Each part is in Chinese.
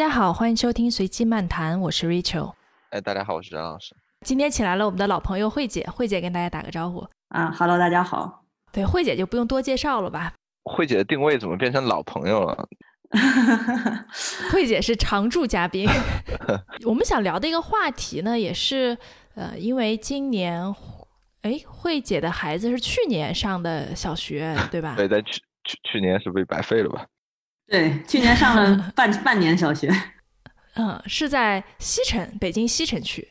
大家好，欢迎收听随机漫谈，我是 Rachel。哎，大家好，我是张老师。今天请来了我们的老朋友慧姐，慧姐跟大家打个招呼啊，Hello，大家好。对，慧姐就不用多介绍了吧？慧姐的定位怎么变成老朋友了？慧姐是常驻嘉宾。我们想聊的一个话题呢，也是呃，因为今年，哎，慧姐的孩子是去年上的小学，对吧？对，在去去去年是被白费了吧？对，去年上了 半半年小学，嗯，是在西城，北京西城区，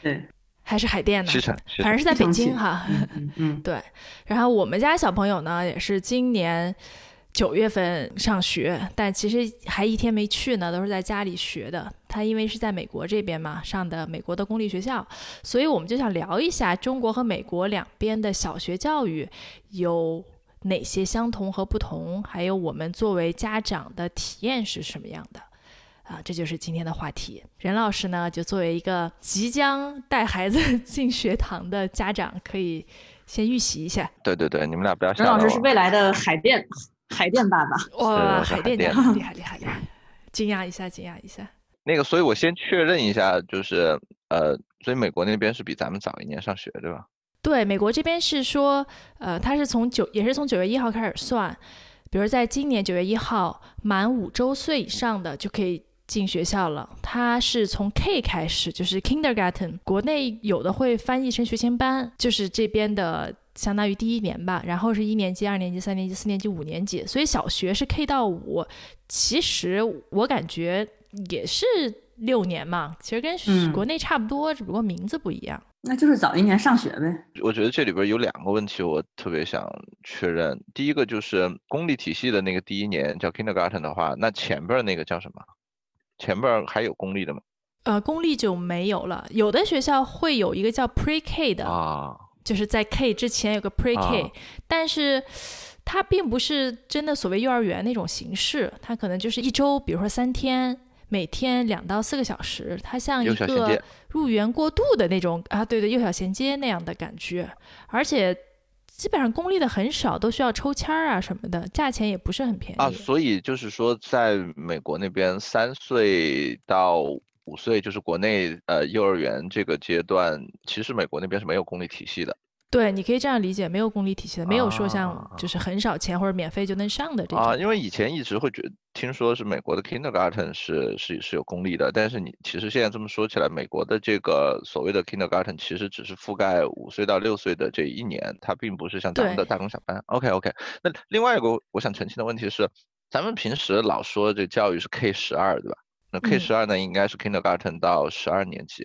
对，还是海淀呢？西城，反正是在北京哈。嗯，对。然后我们家小朋友呢，也是今年九月份上学，但其实还一天没去呢，都是在家里学的。他因为是在美国这边嘛，上的美国的公立学校，所以我们就想聊一下中国和美国两边的小学教育有。哪些相同和不同？还有我们作为家长的体验是什么样的？啊，这就是今天的话题。任老师呢，就作为一个即将带孩子进学堂的家长，可以先预习一下。对对对，你们俩不要。任老师是未来的海淀海淀爸爸。哇，海淀厉害厉害厉害！惊讶一下，惊讶一下。那个，所以我先确认一下，就是呃，所以美国那边是比咱们早一年上学，对吧？对，美国这边是说，呃，他是从九，也是从九月一号开始算，比如在今年九月一号，满五周岁以上的就可以进学校了。他是从 K 开始，就是 Kindergarten，国内有的会翻译成学前班，就是这边的相当于第一年吧。然后是一年级、二年级、三年级、四年级、五年级，所以小学是 K 到五。其实我感觉也是六年嘛，其实跟国内差不多，只不过名字不一样。那就是早一年上学呗。我觉得这里边有两个问题，我特别想确认。第一个就是公立体系的那个第一年叫 kindergarten 的话，那前边那个叫什么？前边还有公立的吗？呃，公立就没有了。有的学校会有一个叫 pre K 的啊，就是在 K 之前有个 pre K，但是它并不是真的所谓幼儿园那种形式，它可能就是一周，比如说三天。每天两到四个小时，它像一个入园过渡的那种啊，对对，幼小衔接那样的感觉，而且基本上公立的很少，都需要抽签儿啊什么的，价钱也不是很便宜啊。所以就是说，在美国那边，三岁到五岁就是国内呃幼儿园这个阶段，其实美国那边是没有公立体系的。对，你可以这样理解，没有公立体系的，没有说像就是很少钱或者免费就能上的这种。啊，因为以前一直会觉听说是美国的 kindergarten 是是是有公立的，但是你其实现在这么说起来，美国的这个所谓的 kindergarten 其实只是覆盖五岁到六岁的这一年，它并不是像咱们的大中小班。OK OK，那另外一个我想澄清的问题是，咱们平时老说这教育是 K 十二，对吧？那 K 十二呢，应该是 kindergarten 到十二年级。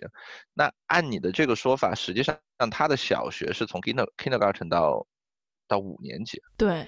那按你的这个说法，实际上他的小学是从 kinder kindergarten 到到五年级。对。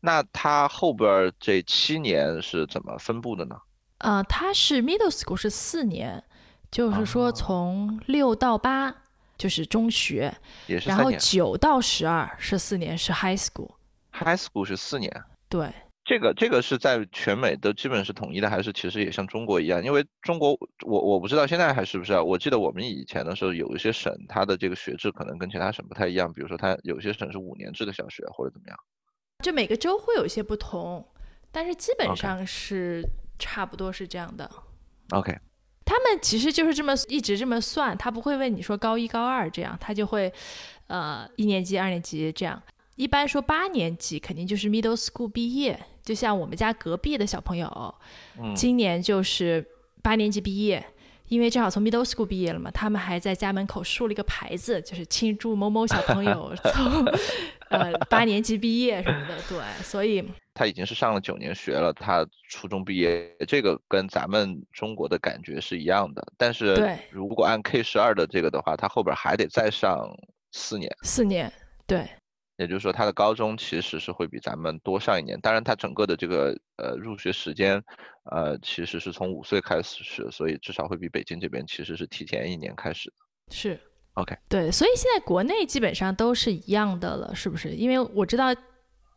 那他后边这七年是怎么分布的呢？呃，他是 middle school 是四年，就是说从六到八就是中学，也是然后九到十二是四年，是 high school。high school 是四年。对。这个这个是在全美都基本是统一的，还是其实也像中国一样？因为中国我我不知道现在还是不是啊，我记得我们以前的时候有一些省，它的这个学制可能跟其他省不太一样，比如说它有些省是五年制的小学或者怎么样。就每个州会有一些不同，但是基本上是差不多是这样的。OK，他们其实就是这么一直这么算，他不会问你说高一高二这样，他就会呃一年级二年级这样。一般说八年级肯定就是 middle school 毕业，就像我们家隔壁的小朋友，今年就是八年级毕业，因为正好从 middle school 毕业了嘛，他们还在家门口竖了一个牌子，就是庆祝某某小朋友 从呃八年级毕业什么的。对，所以他已经是上了九年学了，他初中毕业，这个跟咱们中国的感觉是一样的。但是如果按 K 十二的这个的话，他后边还得再上四年。四年，对。也就是说，他的高中其实是会比咱们多上一年。当然，他整个的这个呃入学时间，呃，其实是从五岁开始是，所以至少会比北京这边其实是提前一年开始的。是，OK，对，所以现在国内基本上都是一样的了，是不是？因为我知道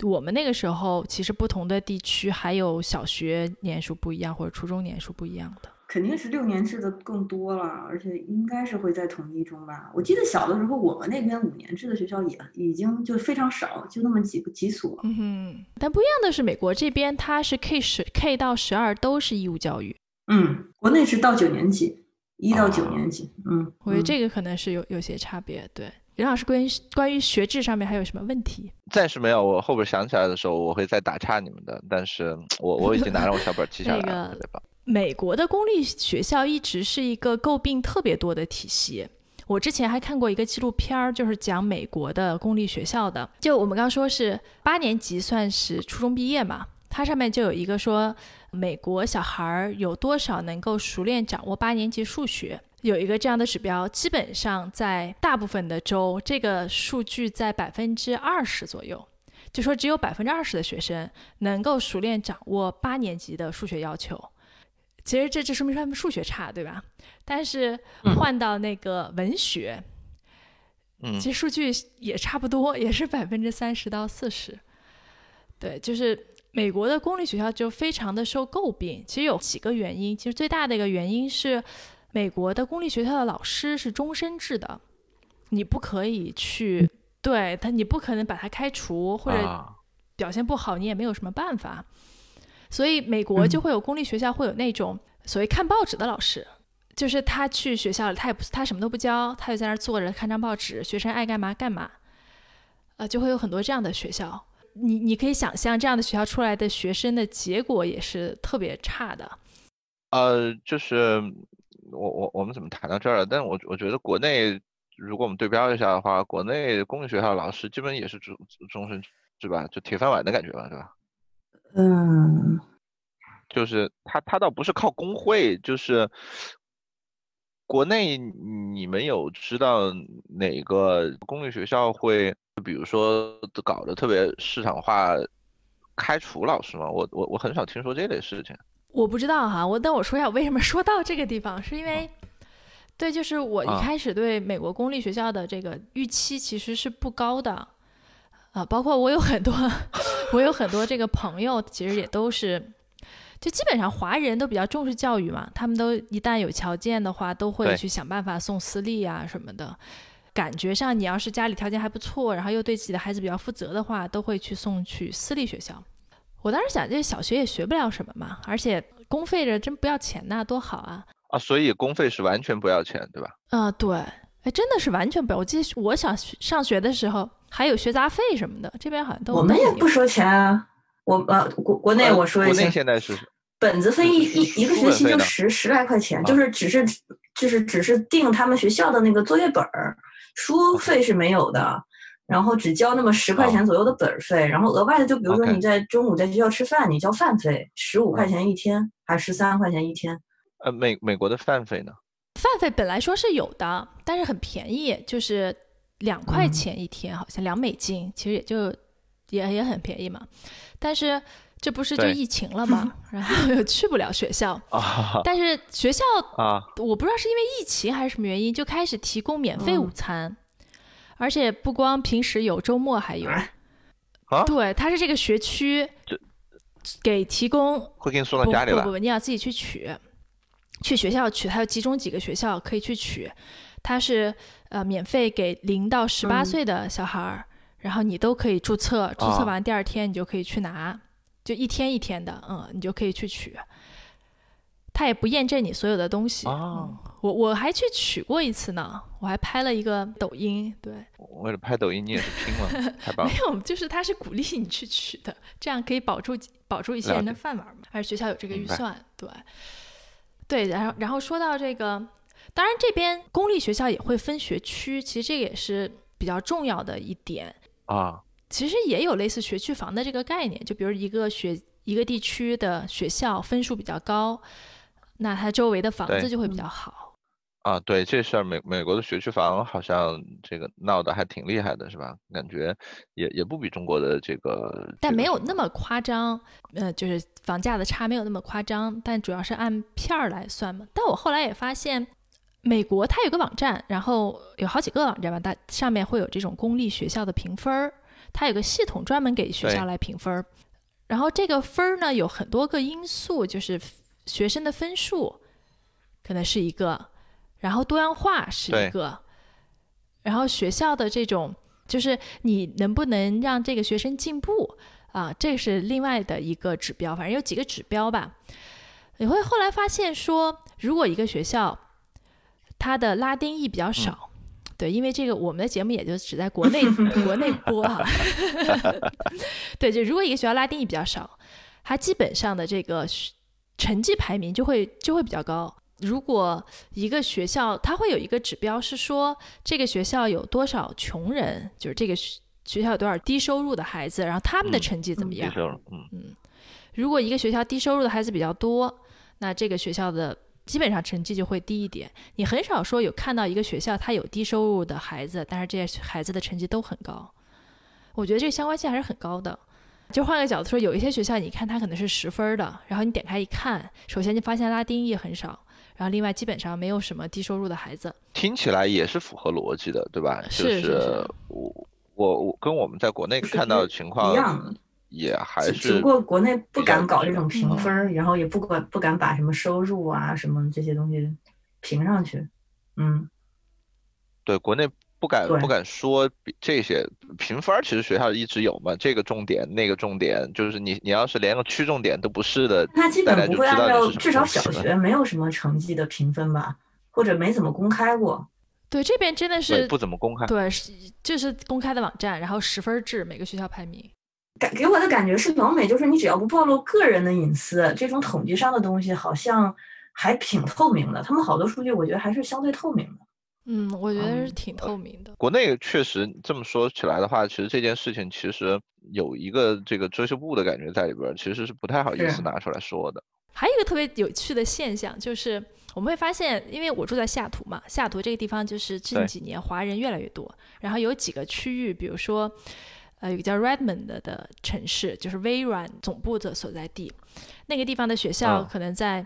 我们那个时候，其实不同的地区还有小学年数不一样，或者初中年数不一样的。肯定是六年制的更多了，而且应该是会在统一中吧。我记得小的时候，我们那边五年制的学校也已经就非常少，就那么几个几所。嗯哼。但不一样的是，美国这边它是 K 十 K 到十二都是义务教育。嗯，国内是到九年级，一到九年级。嗯，我觉得这个可能是有有些差别。对，任老师关于关于学制上面还有什么问题？暂时没有，我后边想起来的时候我会再打岔你们的。但是我我已经拿着我小本记下 来了，对吧？美国的公立学校一直是一个诟病特别多的体系。我之前还看过一个纪录片儿，就是讲美国的公立学校的。就我们刚说是八年级算是初中毕业嘛，它上面就有一个说美国小孩儿有多少能够熟练掌握八年级数学，有一个这样的指标。基本上在大部分的州，这个数据在百分之二十左右，就说只有百分之二十的学生能够熟练掌握八年级的数学要求。其实这这说明他们数学差，对吧？但是换到那个文学，嗯，其实数据也差不多，也是百分之三十到四十。对，就是美国的公立学校就非常的受诟病。其实有几个原因，其实最大的一个原因是，美国的公立学校的老师是终身制的，你不可以去对他，你不可能把他开除或者表现不好，你也没有什么办法。所以美国就会有公立学校会有那种所谓看报纸的老师，就是他去学校里，他也不他什么都不教，他就在那儿坐着看张报纸，学生爱干嘛干嘛，呃，就会有很多这样的学校。你你可以想象这样的学校出来的学生的结果也是特别差的。呃，就是我我我们怎么谈到这儿了？但我我觉得国内如果我们对标一下的话，国内公立学校老师基本也是终终身制吧，就铁饭碗的感觉吧，对吧？嗯，就是他，他倒不是靠工会，就是国内你们有知道哪个公立学校会，比如说搞得特别市场化，开除老师吗？我我我很少听说这类事情。我不知道哈，我等我说一下为什么说到这个地方，是因为，对，就是我一开始对美国公立学校的这个预期其实是不高的。啊，包括我有很多，我有很多这个朋友，其实也都是，就基本上华人都比较重视教育嘛，他们都一旦有条件的话，都会去想办法送私立啊什么的。感觉上，你要是家里条件还不错，然后又对自己的孩子比较负责的话，都会去送去私立学校。我当时想，这小学也学不了什么嘛，而且公费着真不要钱呐，多好啊！啊，所以公费是完全不要钱，对吧？啊，对，哎，真的是完全不要。我记得我想上学的时候。还有学杂费什么的，这边好像都我们也不收钱啊。我呃国国内我说一下，国内现在是本子费一一一个学期就十十来块钱，就是只是就是只是定他们学校的那个作业本儿，书费是没有的，然后只交那么十块钱左右的本儿费，然后额外的就比如说你在中午在学校吃饭，你交饭费十五块钱一天，还是十三块钱一天。呃，美美国的饭费呢？饭费本来说是有的，但是很便宜，就是。两块钱一天，好像两美金，其实也就也也很便宜嘛。但是这不是就疫情了 吗？然后又去不了学校。但是学校啊，我不知道是因为疫情还是什么原因，就开始提供免费午餐，而且不光平时有，周末还有。啊？对，它是这个学区给提供，会给你送到家里不不不，你要自己去取，去学校取，它有集中几个学校可以去取。它是呃免费给零到十八岁的小孩儿，然后你都可以注册，注册完第二天你就可以去拿，就一天一天的，嗯，你就可以去取。他也不验证你所有的东西。哦，我我还去取过一次呢，我还拍了一个抖音。对，为了拍抖音你也是拼了，太棒了。没有，就是他是鼓励你去取的，这样可以保住保住一些人的饭碗嘛。而学校有这个预算，对，对，然后然后说到这个。当然，这边公立学校也会分学区，其实这也是比较重要的一点啊。其实也有类似学区房的这个概念，就比如一个学一个地区的学校分数比较高，那它周围的房子就会比较好。啊，对，这事儿美美国的学区房好像这个闹得还挺厉害的，是吧？感觉也也不比中国的这个，但没有那么夸张，呃，就是房价的差没有那么夸张，但主要是按片儿来算嘛。但我后来也发现。美国它有个网站，然后有好几个网站吧，它上面会有这种公立学校的评分儿，它有个系统专门给学校来评分儿。然后这个分儿呢有很多个因素，就是学生的分数可能是一个，然后多样化是一个，然后学校的这种就是你能不能让这个学生进步啊，这是另外的一个指标，反正有几个指标吧。你会后来发现说，如果一个学校它的拉丁裔比较少，对，因为这个我们的节目也就只在国内 国内播哈。对，就如果一个学校拉丁裔比较少，它基本上的这个成绩排名就会就会比较高。如果一个学校它会有一个指标是说，这个学校有多少穷人，就是这个学校有多少低收入的孩子，然后他们的成绩怎么样？嗯嗯。如果一个学校低收入的孩子比较多，那这个学校的基本上成绩就会低一点。你很少说有看到一个学校它有低收入的孩子，但是这些孩子的成绩都很高。我觉得这个相关性还是很高的。就换个角度说，有一些学校你看它可能是十分的，然后你点开一看，首先就发现拉丁裔很少，然后另外基本上没有什么低收入的孩子。听起来也是符合逻辑的，对吧？是是是。我我我跟我们在国内看到的情况一样。也还是，只不过国内不敢搞这种评分，然后也不管不敢把什么收入啊什么这些东西评上去。嗯，对，国内不敢不敢说这些评分，其实学校一直有嘛，这个重点那个重点，就是你你要是连个区重点都不是的，他基本不会按照至少小学没有什么成绩的评分吧，或者没怎么公开过。对，这边真的是不怎么公开。对，是就是公开的网站，然后十分制，每个学校排名。感给我的感觉是，老美就是你只要不暴露个人的隐私，这种统计上的东西好像还挺透明的。他们好多数据，我觉得还是相对透明的。嗯，我觉得是挺透明的。国内确实这么说起来的话，其实这件事情其实有一个这个遮羞布的感觉在里边，其实是不太好意思拿出来说的。还有一个特别有趣的现象，就是我们会发现，因为我住在西雅图嘛，西雅图这个地方就是近几年华人越来越多，然后有几个区域，比如说。呃，一个叫 Redmond 的城市，就是微软总部的所在地。那个地方的学校可能在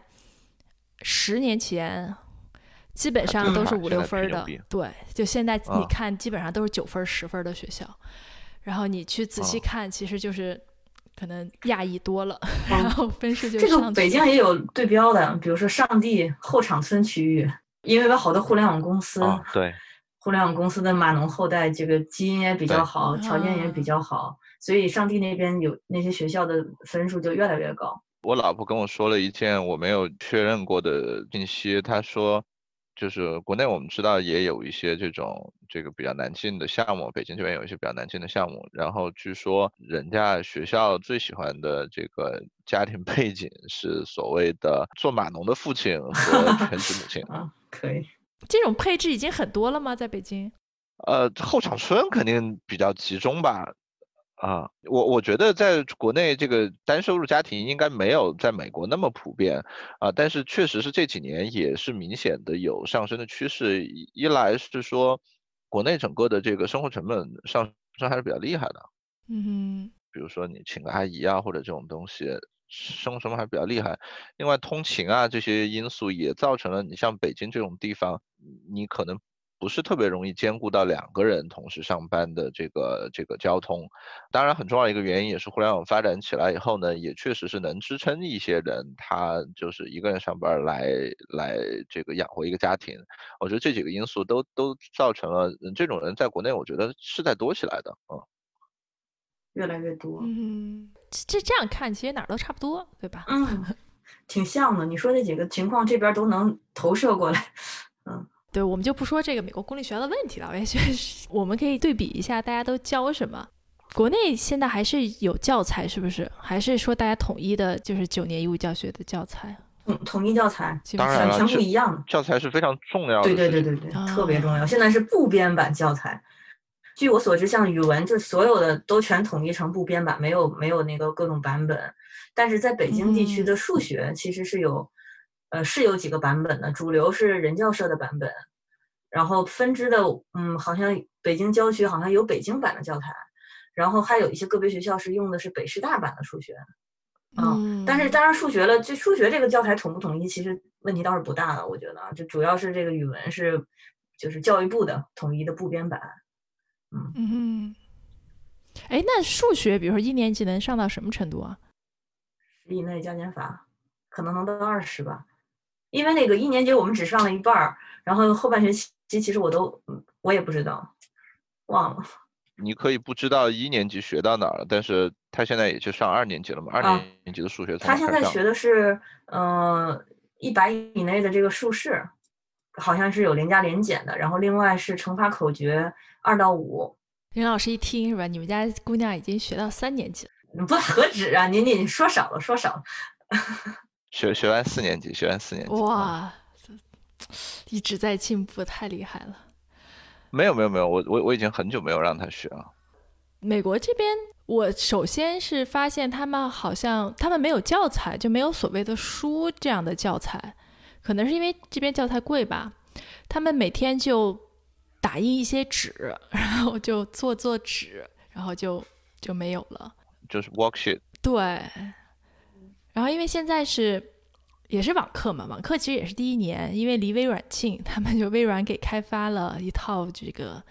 十年前，基本上都是五六分的。对，就现在你看，基本上都是九分、十分的学校。然后你去仔细看，其实就是可能亚裔多了，然后分数就这个北京也有对标的，比如说上地后场村区域，因为有好多互联网公司。对。互联网公司的码农后代，这个基因也比较好，条件也比较好，所以上帝那边有那些学校的分数就越来越高。我老婆跟我说了一件我没有确认过的信息，她说，就是国内我们知道也有一些这种这个比较难进的项目，北京这边有一些比较难进的项目，然后据说人家学校最喜欢的这个家庭背景是所谓的做码农的父亲和 全职母亲啊，可以。这种配置已经很多了吗？在北京？呃，后场村肯定比较集中吧。啊，我我觉得在国内这个单收入家庭应该没有在美国那么普遍啊，但是确实是这几年也是明显的有上升的趋势。一来是说国内整个的这个生活成本上升还是比较厉害的。嗯，比如说你请个阿姨啊，或者这种东西。生活成本还比较厉害，另外通勤啊这些因素也造成了你像北京这种地方，你可能不是特别容易兼顾到两个人同时上班的这个这个交通。当然，很重要的一个原因也是互联网发展起来以后呢，也确实是能支撑一些人，他就是一个人上班来来这个养活一个家庭。我觉得这几个因素都都造成了这种人在国内，我觉得是在多起来的，嗯。越来越多，嗯，这这样看其实哪儿都差不多，对吧？嗯，挺像的。你说那几个情况，这边都能投射过来。嗯，对，我们就不说这个美国公立学校的问题了。我也觉得 我们可以对比一下，大家都教什么。国内现在还是有教材，是不是？还是说大家统一的，就是九年义务教学的教材？统，统一教材，当然全不一样的教材是非常重要的。对对对对对，特别重要。现在是部编版教材。据我所知，像语文，就所有的都全统一成部编版，没有没有那个各种版本。但是在北京地区的数学其实是有，呃，是有几个版本的。主流是人教社的版本，然后分支的，嗯，好像北京郊区好像有北京版的教材，然后还有一些个别学校是用的是北师大版的数学。嗯，但是当然数学了，这数学这个教材统不统一，其实问题倒是不大的，我觉得啊，就主要是这个语文是，就是教育部的统一的部编版。嗯，哎，那数学，比如说一年级能上到什么程度啊？十以内加减法，可能能到二十吧。因为那个一年级我们只上了一半儿，然后后半学期其实我都我也不知道，忘了。你可以不知道一年级学到哪儿了，但是他现在也就上二年级了嘛，二年级的数学从他现在学的是嗯一百以内的这个竖式，好像是有连加连减的，然后另外是乘法口诀二到五。林老师一听是吧？你们家姑娘已经学到三年级了？不何止啊！您您说少了，说少了。学学完四年级，学完四年级。哇，一直在进步，太厉害了。没有没有没有，我我我已经很久没有让他学了。美国这边，我首先是发现他们好像他们没有教材，就没有所谓的书这样的教材，可能是因为这边教材贵吧。他们每天就。打印一些纸，然后就做做纸，然后就就没有了。就是 worksheet。对。然后因为现在是也是网课嘛，网课其实也是第一年，因为离微软近，他们就微软给开发了一套这个，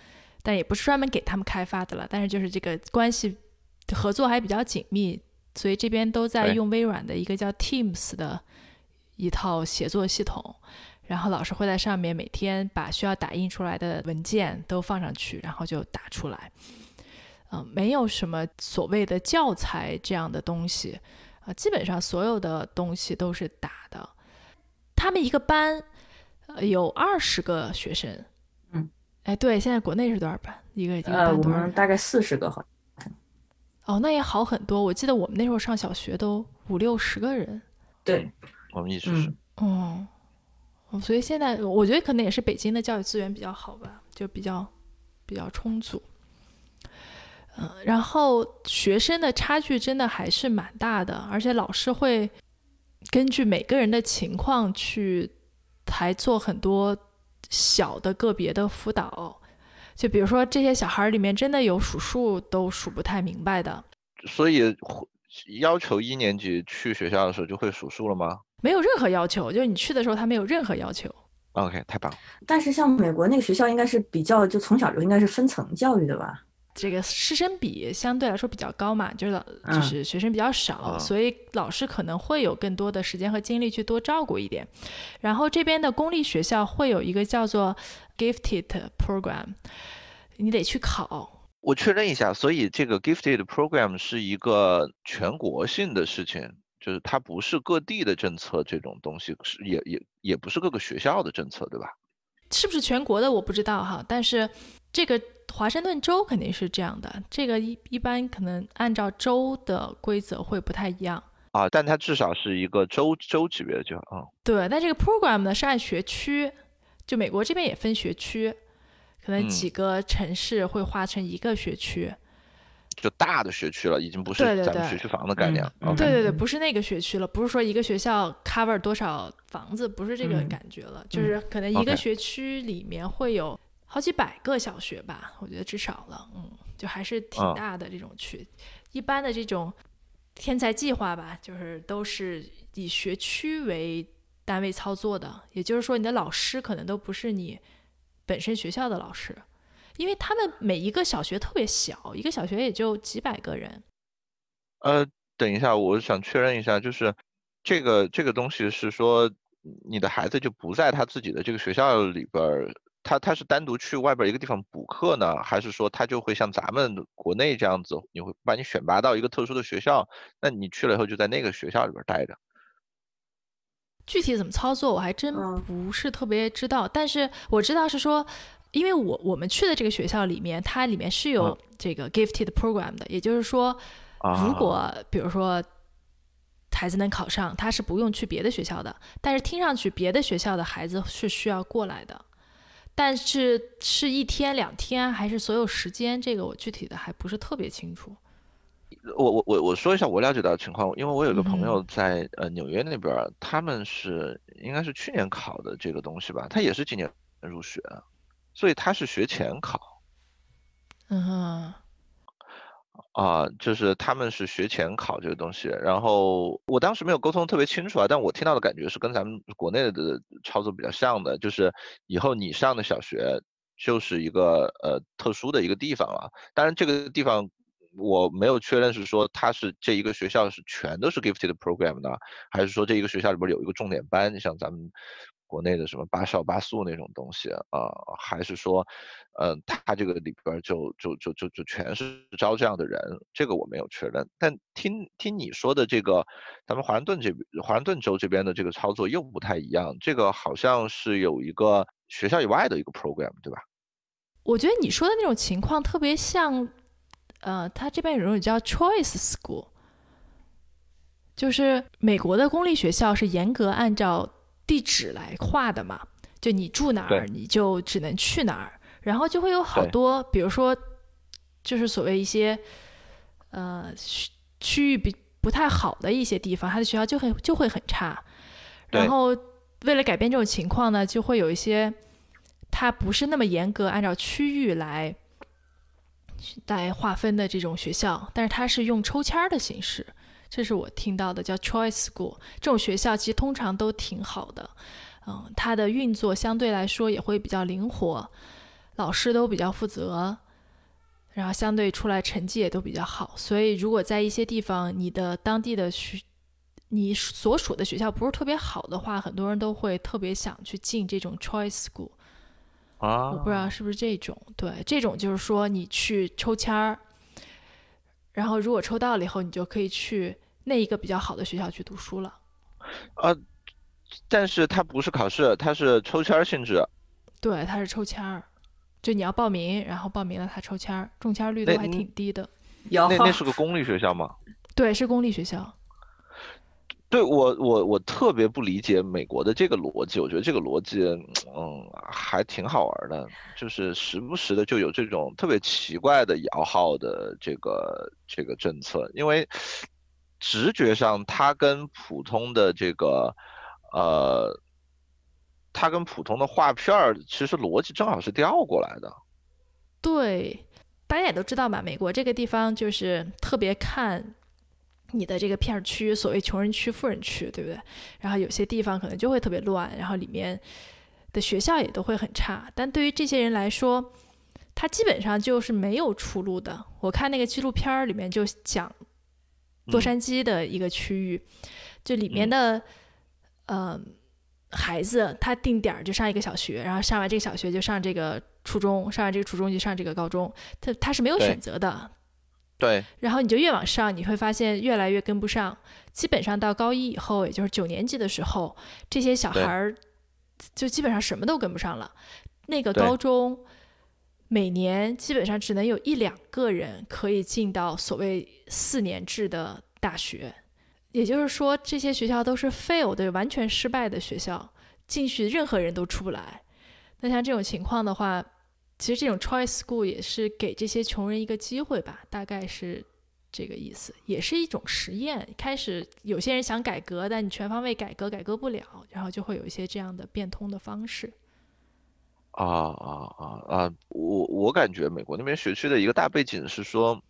但也不是专门给他们开发的了，但是就是这个关系合作还比较紧密，所以这边都在用微软的一个叫 Teams 的一套协作系统。然后老师会在上面每天把需要打印出来的文件都放上去，然后就打出来。嗯，没有什么所谓的教材这样的东西，啊，基本上所有的东西都是打的。他们一个班呃有二十个学生。嗯，哎，对，现在国内是多少班？一个一个班多少？大概四十个，好像。哦，那也好很多。我记得我们那时候上小学都五六十个人。对，我们一直是。哦。所以现在我觉得可能也是北京的教育资源比较好吧，就比较比较充足。嗯，然后学生的差距真的还是蛮大的，而且老师会根据每个人的情况去还做很多小的个别的辅导。就比如说这些小孩里面真的有数数都数不太明白的，所以要求一年级去学校的时候就会数数了吗？没有任何要求，就是你去的时候他没有任何要求。OK，太棒了。但是像美国那个学校应该是比较，就从小就应该是分层教育的吧？这个师生比相对来说比较高嘛，就是老就是学生比较少，所以老师可能会有更多的时间和精力去多照顾一点。然后这边的公立学校会有一个叫做 Gifted Program，你得去考。我确认一下，所以这个 Gifted Program 是一个全国性的事情。就是它不是各地的政策，这种东西是也也也不是各个学校的政策，对吧？是不是全国的我不知道哈，但是这个华盛顿州肯定是这样的，这个一一般可能按照州的规则会不太一样啊，但它至少是一个州州级别的就啊。对，但这个 program 呢是按学区，就美国这边也分学区，可能几个城市会划成一个学区。就大的学区了，已经不是咱们学区房的概念了。对对对，不是那个学区了，不是说一个学校 cover 多少房子，不是这个感觉了，就是可能一个学区里面会有好几百个小学吧，我觉得至少了，嗯，就还是挺大的这种区。一般的这种天才计划吧，就是都是以学区为单位操作的，也就是说，你的老师可能都不是你本身学校的老师。因为他们每一个小学特别小，一个小学也就几百个人。呃，等一下，我想确认一下，就是这个这个东西是说，你的孩子就不在他自己的这个学校里边儿，他他是单独去外边一个地方补课呢，还是说他就会像咱们国内这样子，你会把你选拔到一个特殊的学校，那你去了以后就在那个学校里边待着？具体怎么操作我还真不是特别知道，但是我知道是说。因为我我们去的这个学校里面，它里面是有这个 gifted program 的，也就是说，如果比如说孩子能考上，他是不用去别的学校的。但是听上去别的学校的孩子是需要过来的，但是是一天两天还是所有时间，这个我具体的还不是特别清楚。我我我我说一下我了解到的情况，因为我有个朋友在呃纽约那边，他们是应该是去年考的这个东西吧，他也是今年入学。所以他是学前考，嗯，啊，就是他们是学前考这个东西，然后我当时没有沟通特别清楚啊，但我听到的感觉是跟咱们国内的操作比较像的，就是以后你上的小学就是一个呃特殊的一个地方了，当然这个地方我没有确认是说它是这一个学校是全都是 gifted program 的，还是说这一个学校里边有一个重点班，像咱们。国内的什么八校八宿那种东西啊，还是说，呃，他这个里边就就就就就全是招这样的人？这个我没有确认。但听听你说的这个，咱们华盛顿这边华盛顿州这边的这个操作又不太一样，这个好像是有一个学校以外的一个 program，对吧？我觉得你说的那种情况特别像，呃，他这边有一种叫 choice school，就是美国的公立学校是严格按照地址来划的嘛，就你住哪儿你就只能去哪儿，然后就会有好多，比如说，就是所谓一些，呃，区区域比不太好的一些地方，他的学校就很就会很差，然后为了改变这种情况呢，就会有一些。它不是那么严格按照区域来来划分的这种学校，但是它是用抽签儿的形式，这是我听到的叫 choice school。这种学校其实通常都挺好的，嗯，它的运作相对来说也会比较灵活，老师都比较负责，然后相对出来成绩也都比较好。所以如果在一些地方你的当地的学，你所属的学校不是特别好的话，很多人都会特别想去进这种 choice school。啊，我不知道是不是这种，对，这种就是说你去抽签儿，然后如果抽到了以后，你就可以去那一个比较好的学校去读书了。呃，但是它不是考试，它是抽签儿性质。对，它是抽签儿，就你要报名，然后报名了他抽签儿，中签率都还挺低的。那那是个公立学校吗？对，是公立学校。对我我我特别不理解美国的这个逻辑，我觉得这个逻辑，嗯，还挺好玩的，就是时不时的就有这种特别奇怪的摇号的这个这个政策，因为直觉上它跟普通的这个，呃，它跟普通的画片儿其实逻辑正好是调过来的。对，大家也都知道嘛，美国这个地方就是特别看。你的这个片区，所谓穷人区、富人区，对不对？然后有些地方可能就会特别乱，然后里面的学校也都会很差。但对于这些人来说，他基本上就是没有出路的。我看那个纪录片里面就讲洛杉矶的一个区域，就里面的呃孩子，他定点就上一个小学，然后上完这个小学就上这个初中，上完这个初中就上这个高中，他他是没有选择的。对，然后你就越往上，你会发现越来越跟不上。基本上到高一以后，也就是九年级的时候，这些小孩儿就基本上什么都跟不上了。那个高中每年基本上只能有一两个人可以进到所谓四年制的大学，也就是说，这些学校都是 fail 的，完全失败的学校，进去任何人都出不来。那像这种情况的话，其实这种 choice school 也是给这些穷人一个机会吧，大概是这个意思，也是一种实验。开始有些人想改革，但你全方位改革改革不了，然后就会有一些这样的变通的方式。啊啊啊啊！我我感觉美国那边学区的一个大背景是说，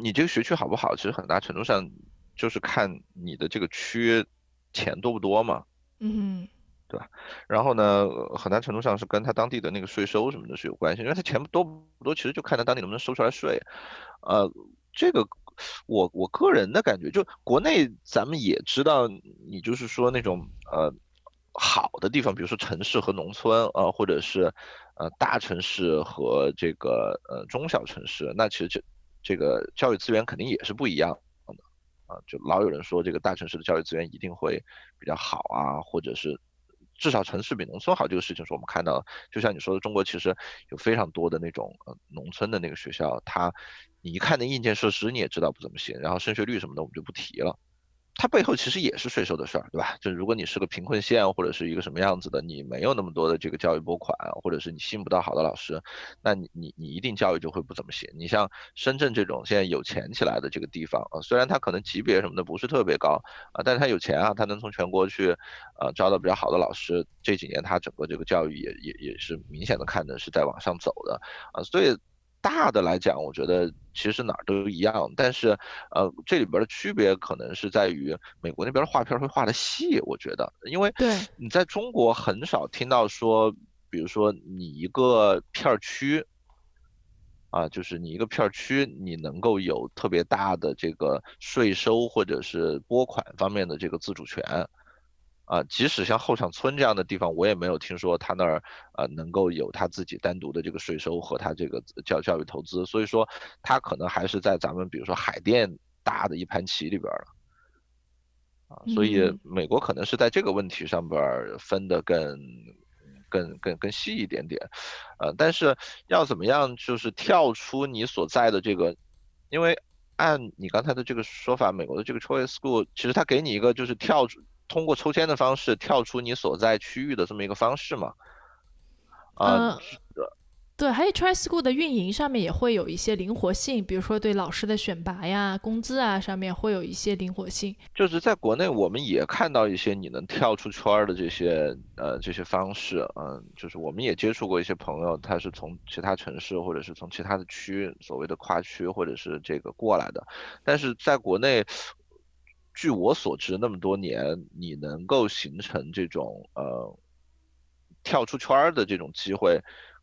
你这个学区好不好，其实很大程度上就是看你的这个区钱多不多嘛。嗯。对吧？然后呢，很大程度上是跟他当地的那个税收什么的是有关系，因为他钱多不多，其实就看他当地能不能收出来税。呃，这个我我个人的感觉，就国内咱们也知道，你就是说那种呃好的地方，比如说城市和农村啊，或者是呃大城市和这个呃中小城市，那其实这这个教育资源肯定也是不一样的啊。就老有人说这个大城市的教育资源一定会比较好啊，或者是。至少城市比农村好，这个事情是我们看到，就像你说的，中国其实有非常多的那种呃农村的那个学校，它你一看那硬件设施，你也知道不怎么行，然后升学率什么的我们就不提了。它背后其实也是税收的事儿，对吧？就如果你是个贫困县或者是一个什么样子的，你没有那么多的这个教育拨款，或者是你吸引不到好的老师，那你你你一定教育就会不怎么行。你像深圳这种现在有钱起来的这个地方啊，虽然它可能级别什么的不是特别高啊，但是它有钱啊，它能从全国去呃招到比较好的老师。这几年它整个这个教育也也也是明显的看的是在往上走的啊，所以。大的来讲，我觉得其实哪儿都一样，但是，呃，这里边的区别可能是在于美国那边的画片会画的细，我觉得，因为你在中国很少听到说，比如说你一个片区，啊，就是你一个片区，你能够有特别大的这个税收或者是拨款方面的这个自主权，啊，即使像后场村这样的地方，我也没有听说他那儿呃能够有他自己单独的这个税收和他这个教教育投资，所以说他可能还是在咱们比如说海淀大的一盘棋里边了，啊，所以美国可能是在这个问题上边分的更更更更细一点点，呃，但是要怎么样就是跳出你所在的这个，因为按你刚才的这个说法，美国的这个 choice school 其实它给你一个就是跳出。通过抽签的方式跳出你所在区域的这么一个方式嘛？啊，对，还有 Try School 的运营上面也会有一些灵活性，比如说对老师的选拔呀、工资啊上面会有一些灵活性。就是在国内，我们也看到一些你能跳出圈儿的这些呃这些方式，嗯，就是我们也接触过一些朋友，他是从其他城市或者是从其他的区，所谓的跨区或者是这个过来的，但是在国内。据我所知，那么多年，你能够形成这种呃跳出圈儿的这种机会，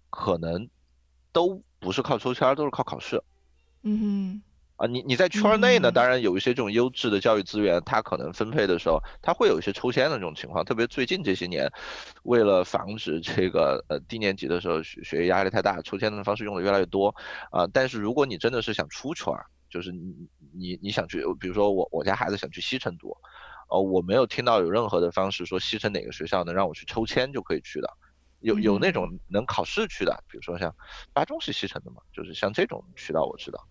可能都不是靠抽签，都是靠考试。嗯哼。啊，你你在圈内呢，当然有一些这种优质的教育资源，它可能分配的时候，它会有一些抽签的这种情况。特别最近这些年，为了防止这个呃低年级的时候学学业压力太大，抽签的方式用的越来越多。啊，但是如果你真的是想出圈儿，就是你你你想去，比如说我我家孩子想去西城读，呃，我没有听到有任何的方式说西城哪个学校能让我去抽签就可以去的，有有那种能考试去的，比如说像八中是西城的嘛，就是像这种渠道我知道，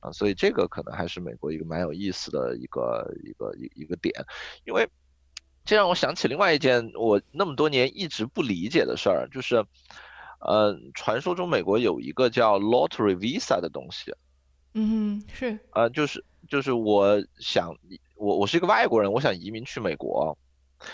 啊，所以这个可能还是美国一个蛮有意思的一个一个一一个点，因为这让我想起另外一件我那么多年一直不理解的事儿，就是，呃，传说中美国有一个叫 lottery visa 的东西。嗯，是，呃，就是就是我想，我我是一个外国人，我想移民去美国，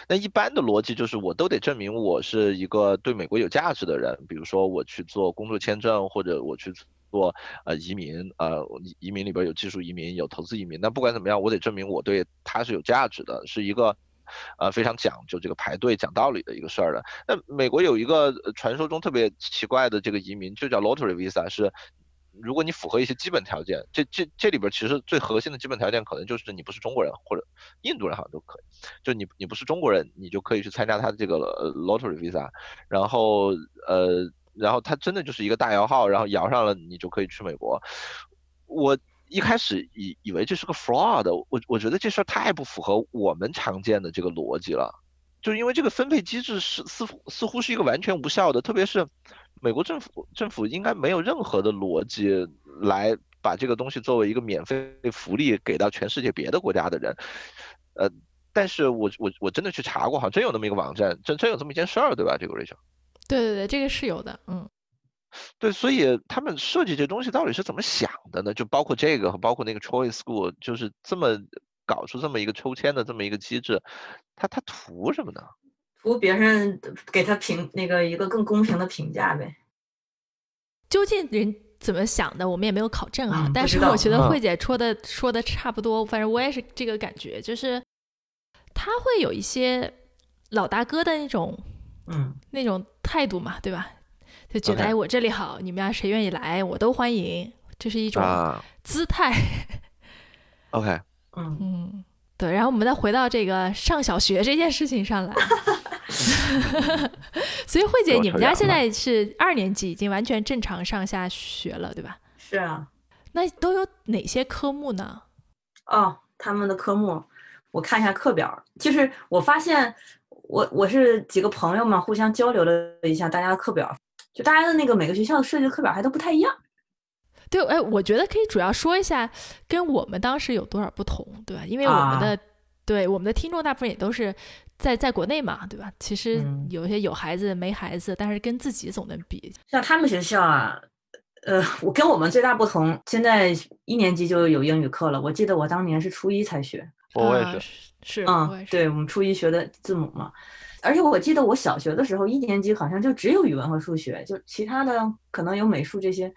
那一般的逻辑就是我都得证明我是一个对美国有价值的人，比如说我去做工作签证，或者我去做呃移民，呃移民里边有技术移民，有投资移民，那不管怎么样，我得证明我对他是有价值的，是一个呃非常讲究这个排队讲道理的一个事儿的。那美国有一个传说中特别奇怪的这个移民，就叫 lottery visa，是。如果你符合一些基本条件，这这这里边其实最核心的基本条件可能就是你不是中国人或者印度人好像都可以，就你你不是中国人，你就可以去参加他的这个 lottery visa，然后呃然后他真的就是一个大摇号，然后摇上了你就可以去美国。我一开始以以为这是个 fraud，我我觉得这事儿太不符合我们常见的这个逻辑了，就是因为这个分配机制是似乎似乎是一个完全无效的，特别是。美国政府政府应该没有任何的逻辑来把这个东西作为一个免费福利给到全世界别的国家的人，呃，但是我我我真的去查过，好像真有那么一个网站，真真有这么一件事儿，对吧？这个 Rachel？对对对，这个是有的，嗯，对，所以他们设计这东西到底是怎么想的呢？就包括这个和包括那个 Choice School，就是这么搞出这么一个抽签的这么一个机制，他他图什么呢？图别人给他评那个一个更公平的评价呗。究竟人怎么想的，我们也没有考证啊。但是我觉得慧姐说的说的差不多，反正我也是这个感觉，就是他会有一些老大哥的那种，嗯，那种态度嘛，对吧？就觉得哎，我这里好，你们要谁愿意来，我都欢迎，这是一种姿态。OK，嗯嗯。对，然后我们再回到这个上小学这件事情上来。所以慧姐，你们家现在是二年级，已经完全正常上下学了，对吧？是啊。那都有哪些科目呢？哦，他们的科目，我看一下课表。就是我发现，我我是几个朋友嘛，互相交流了一下大家的课表，就大家的那个每个学校设计的课表还都不太一样。对，哎，我觉得可以主要说一下跟我们当时有多少不同，对吧？因为我们的对我们的听众大部分也都是在在国内嘛，对吧？其实有些有孩子没孩子，但是跟自己总能比。像他们学校啊，呃，我跟我们最大不同，现在一年级就有英语课了。我记得我当年是初一才学，我也是，是，嗯，对我们初一学的字母嘛。而且我记得我小学的时候，一年级好像就只有语文和数学，就其他的可能有美术这些。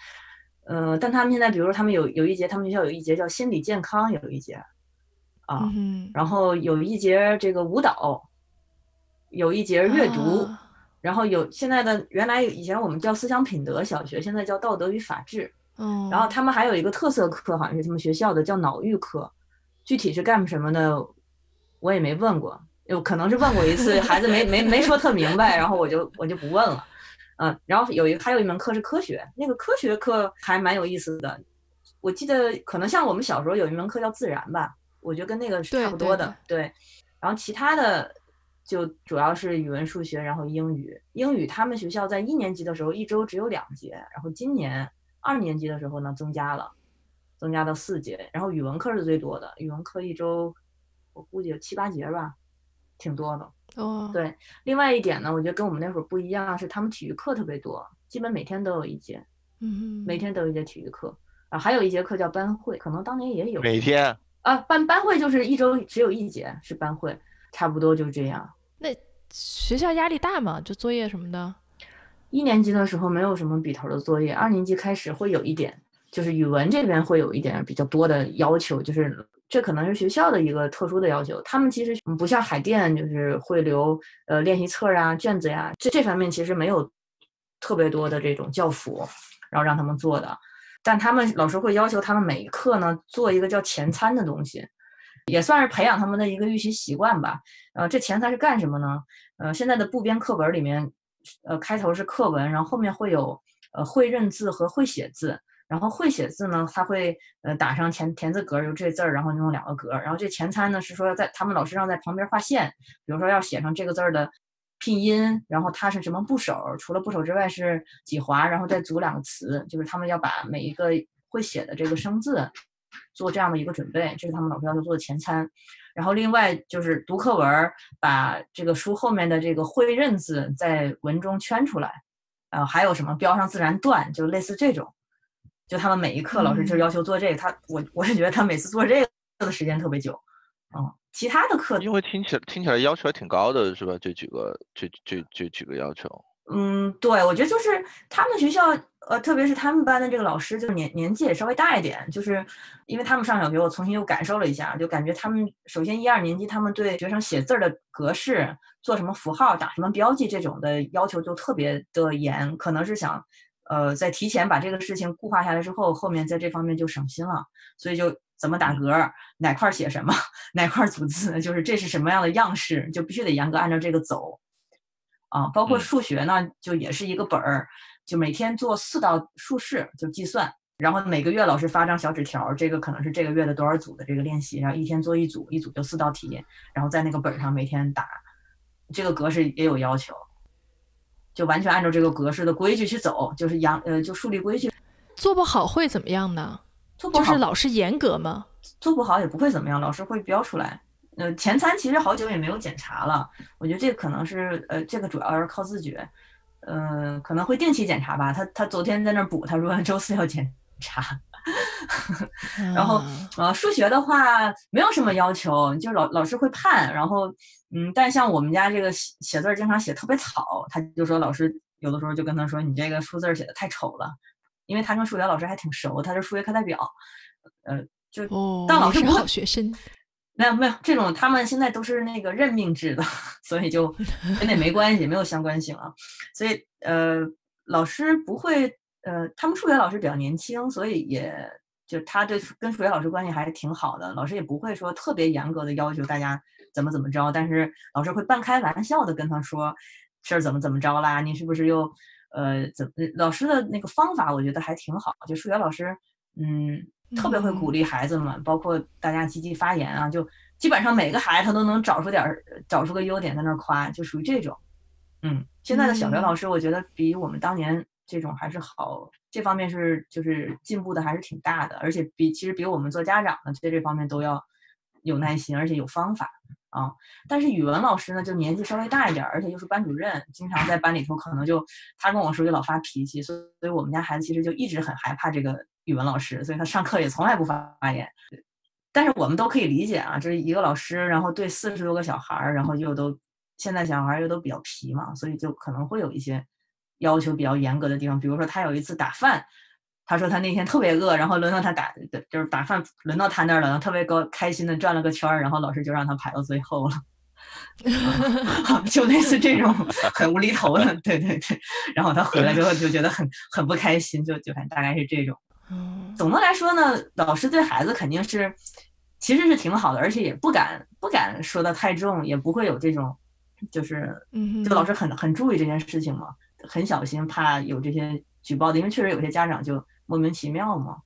呃，但他们现在，比如说他们有有一节，他们学校有一节叫心理健康，有一节，啊，然后有一节这个舞蹈，有一节阅读，然后有现在的原来以前我们叫思想品德小学，现在叫道德与法治，嗯，然后他们还有一个特色课，好像是他们学校的叫脑育课，具体是干什么的，我也没问过，有可能是问过一次，孩子没没没说特明白，然后我就我就不问了。嗯，然后有一还有一门课是科学，那个科学课还蛮有意思的。我记得可能像我们小时候有一门课叫自然吧，我觉得跟那个是差不多的。对，然后其他的就主要是语文、数学，然后英语。英语他们学校在一年级的时候一周只有两节，然后今年二年级的时候呢增加了，增加到四节。然后语文课是最多的，语文课一周我估计有七八节吧，挺多的。哦，对，另外一点呢，我觉得跟我们那会儿不一样，是他们体育课特别多，基本每天都有一节，嗯，每天都有一节体育课啊，还有一节课叫班会，可能当年也有每天啊，班班会就是一周只有一节是班会，差不多就这样。那学校压力大吗？就作业什么的？一年级的时候没有什么笔头的作业，二年级开始会有一点，就是语文这边会有一点比较多的要求，就是。这可能是学校的一个特殊的要求，他们其实不像海淀，就是会留呃练习册啊、卷子呀，这这方面其实没有特别多的这种教辅，然后让他们做的。但他们老师会要求他们每一课呢做一个叫前餐的东西，也算是培养他们的一个预习习惯吧。呃，这前餐是干什么呢？呃，现在的部编课本里面，呃，开头是课文，然后后面会有呃会认字和会写字。然后会写字呢，他会呃打上前田字格，就这字儿，然后弄两个格。然后这前餐呢是说在他们老师让在旁边画线，比如说要写上这个字儿的拼音，然后它是什么部首，除了部首之外是几划，然后再组两个词，就是他们要把每一个会写的这个生字做这样的一个准备，这是他们老师要求做的前餐。然后另外就是读课文，把这个书后面的这个会认字在文中圈出来，然后还有什么标上自然段，就类似这种。就他们每一课老师就要求做这个，他我我是觉得他每次做这个的时间特别久，嗯，其他的课因为听起来听起来要求还挺高的，是吧？这几个这这这几个要求，嗯，对，我觉得就是他们学校，呃，特别是他们班的这个老师，就是年年纪也稍微大一点，就是因为他们上小学，我重新又感受了一下，就感觉他们首先一二年级他们对学生写字的格式、做什么符号、打什么标记这种的要求就特别的严，可能是想。呃，在提前把这个事情固化下来之后，后面在这方面就省心了。所以就怎么打格，哪块写什么，哪块组字，就是这是什么样的样式，就必须得严格按照这个走。啊，包括数学呢，就也是一个本儿，就每天做四道数式就计算，然后每个月老师发张小纸条，这个可能是这个月的多少组的这个练习，然后一天做一组，一组就四道题，然后在那个本上每天打，这个格式也有要求。就完全按照这个格式的规矩去走，就是养呃，就树立规矩。做不好会怎么样呢？做不好是老师严格吗？做不好也不会怎么样，老师会标出来。呃，前餐其实好久也没有检查了，我觉得这个可能是呃，这个主要是靠自觉。嗯，可能会定期检查吧。他他昨天在那补，他说周四要检查。然后呃，数学的话没有什么要求，就老老师会判，然后。嗯，但像我们家这个写写字经常写特别草，他就说老师有的时候就跟他说你这个数字写的太丑了，因为他跟数学老师还挺熟，他是数学课代表，呃，就当老师不好学生，没有没有这种，他们现在都是那个任命制的，所以就跟那没关系，没有相关性啊，所以呃，老师不会呃，他们数学老师比较年轻，所以也就他对跟数学老师关系还是挺好的，老师也不会说特别严格的要求大家。怎么怎么着？但是老师会半开玩笑的跟他说，事儿怎么怎么着啦？你是不是又呃怎？老师的那个方法我觉得还挺好，就数学老师，嗯，特别会鼓励孩子们，包括大家积极发言啊，就基本上每个孩子他都能找出点儿，找出个优点在那儿夸，就属于这种。嗯，现在的小学老师我觉得比我们当年这种还是好，这方面是就是进步的还是挺大的，而且比其实比我们做家长的在这方面都要有耐心，而且有方法。啊，但是语文老师呢，就年纪稍微大一点，而且又是班主任，经常在班里头可能就他跟我说就老发脾气，所所以我们家孩子其实就一直很害怕这个语文老师，所以他上课也从来不发言。但是我们都可以理解啊，这是一个老师，然后对四十多个小孩儿，然后又都现在小孩儿又都比较皮嘛，所以就可能会有一些要求比较严格的地方，比如说他有一次打饭。他说他那天特别饿，然后轮到他打，就是打饭轮到他那儿了，然后特别高开心的转了个圈儿，然后老师就让他排到最后了，就类似这种很无厘头的，对对对。然后他回来之后就觉得很很不开心，就就反正大概是这种。总的来说呢，老师对孩子肯定是其实是挺好的，而且也不敢不敢说的太重，也不会有这种，就是嗯，这个老师很很注意这件事情嘛，很小心，怕有这些举报的，因为确实有些家长就莫名其妙嘛。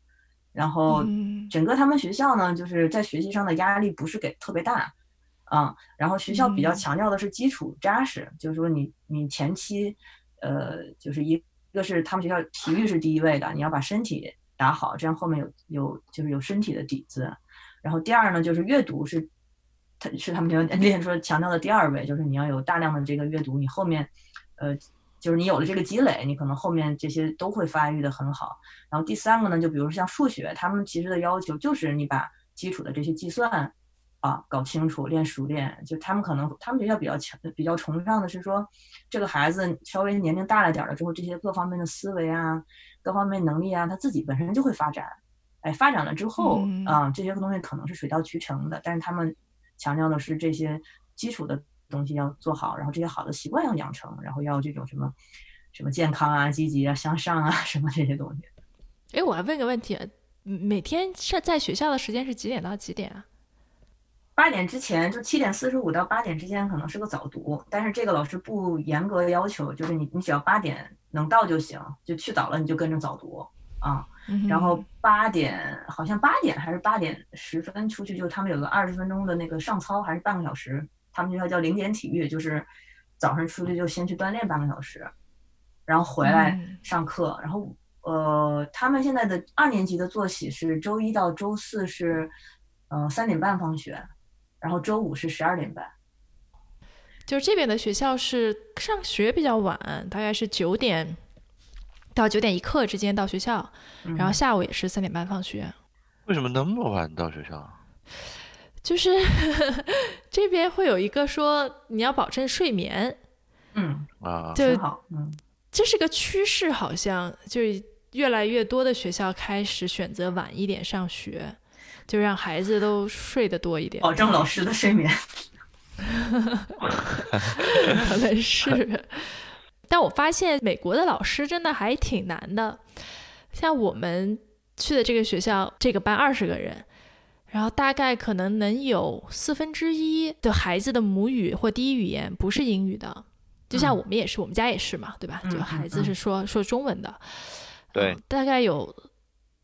然后整个他们学校呢，就是在学习上的压力不是给特别大，啊，然后学校比较强调的是基础扎实，就是说你你前期，呃，就是一个是他们学校体育是第一位的，你要把身体打好，这样后面有有就是有身体的底子。然后第二呢，就是阅读是，他是他们学校 练说强调的第二位，就是你要有大量的这个阅读，你后面，呃，就是你有了这个积累，你可能后面这些都会发育的很好。然后第三个呢，就比如像数学，他们其实的要求就是你把基础的这些计算，啊，搞清楚，练熟练。就他们可能他们学校比较强，比较崇尚的是说，这个孩子稍微年龄大了点了之后，这些各方面的思维啊，各方面能力啊，他自己本身就会发展。哎，发展了之后啊，这些东西可能是水到渠成的，但是他们强调的是这些基础的东西要做好，然后这些好的习惯要养成，然后要这种什么什么健康啊、积极啊、向上啊 什么这些东西。哎，我还问个问题，每天是在学校的时间是几点到几点啊？八点之前，就七点四十五到八点之间可能是个早读，但是这个老师不严格要求，就是你你只要八点能到就行，就去早了你就跟着早读啊。然后八点好像八点还是八点十分出去，就他们有个二十分钟的那个上操，还是半个小时。他们学校叫零点体育，就是早上出去就先去锻炼半个小时，然后回来上课。然后呃，他们现在的二年级的作息是周一到周四是嗯三点半放学，然后周五是十二点半。就是这边的学校是上学比较晚，大概是九点。到九点一刻之间到学校，然后下午也是三点半放学。为什么那么晚到学校？就是 这边会有一个说你要保证睡眠，嗯啊，就好，嗯，这是个趋势，好像就是越来越多的学校开始选择晚一点上学，就让孩子都睡得多一点，保证老师的睡眠。可能是。但我发现美国的老师真的还挺难的，像我们去的这个学校，这个班二十个人，然后大概可能能有四分之一的孩子的母语或第一语言不是英语的，就像我们也是，我们家也是嘛，对吧？就孩子是说说中文的，对，大概有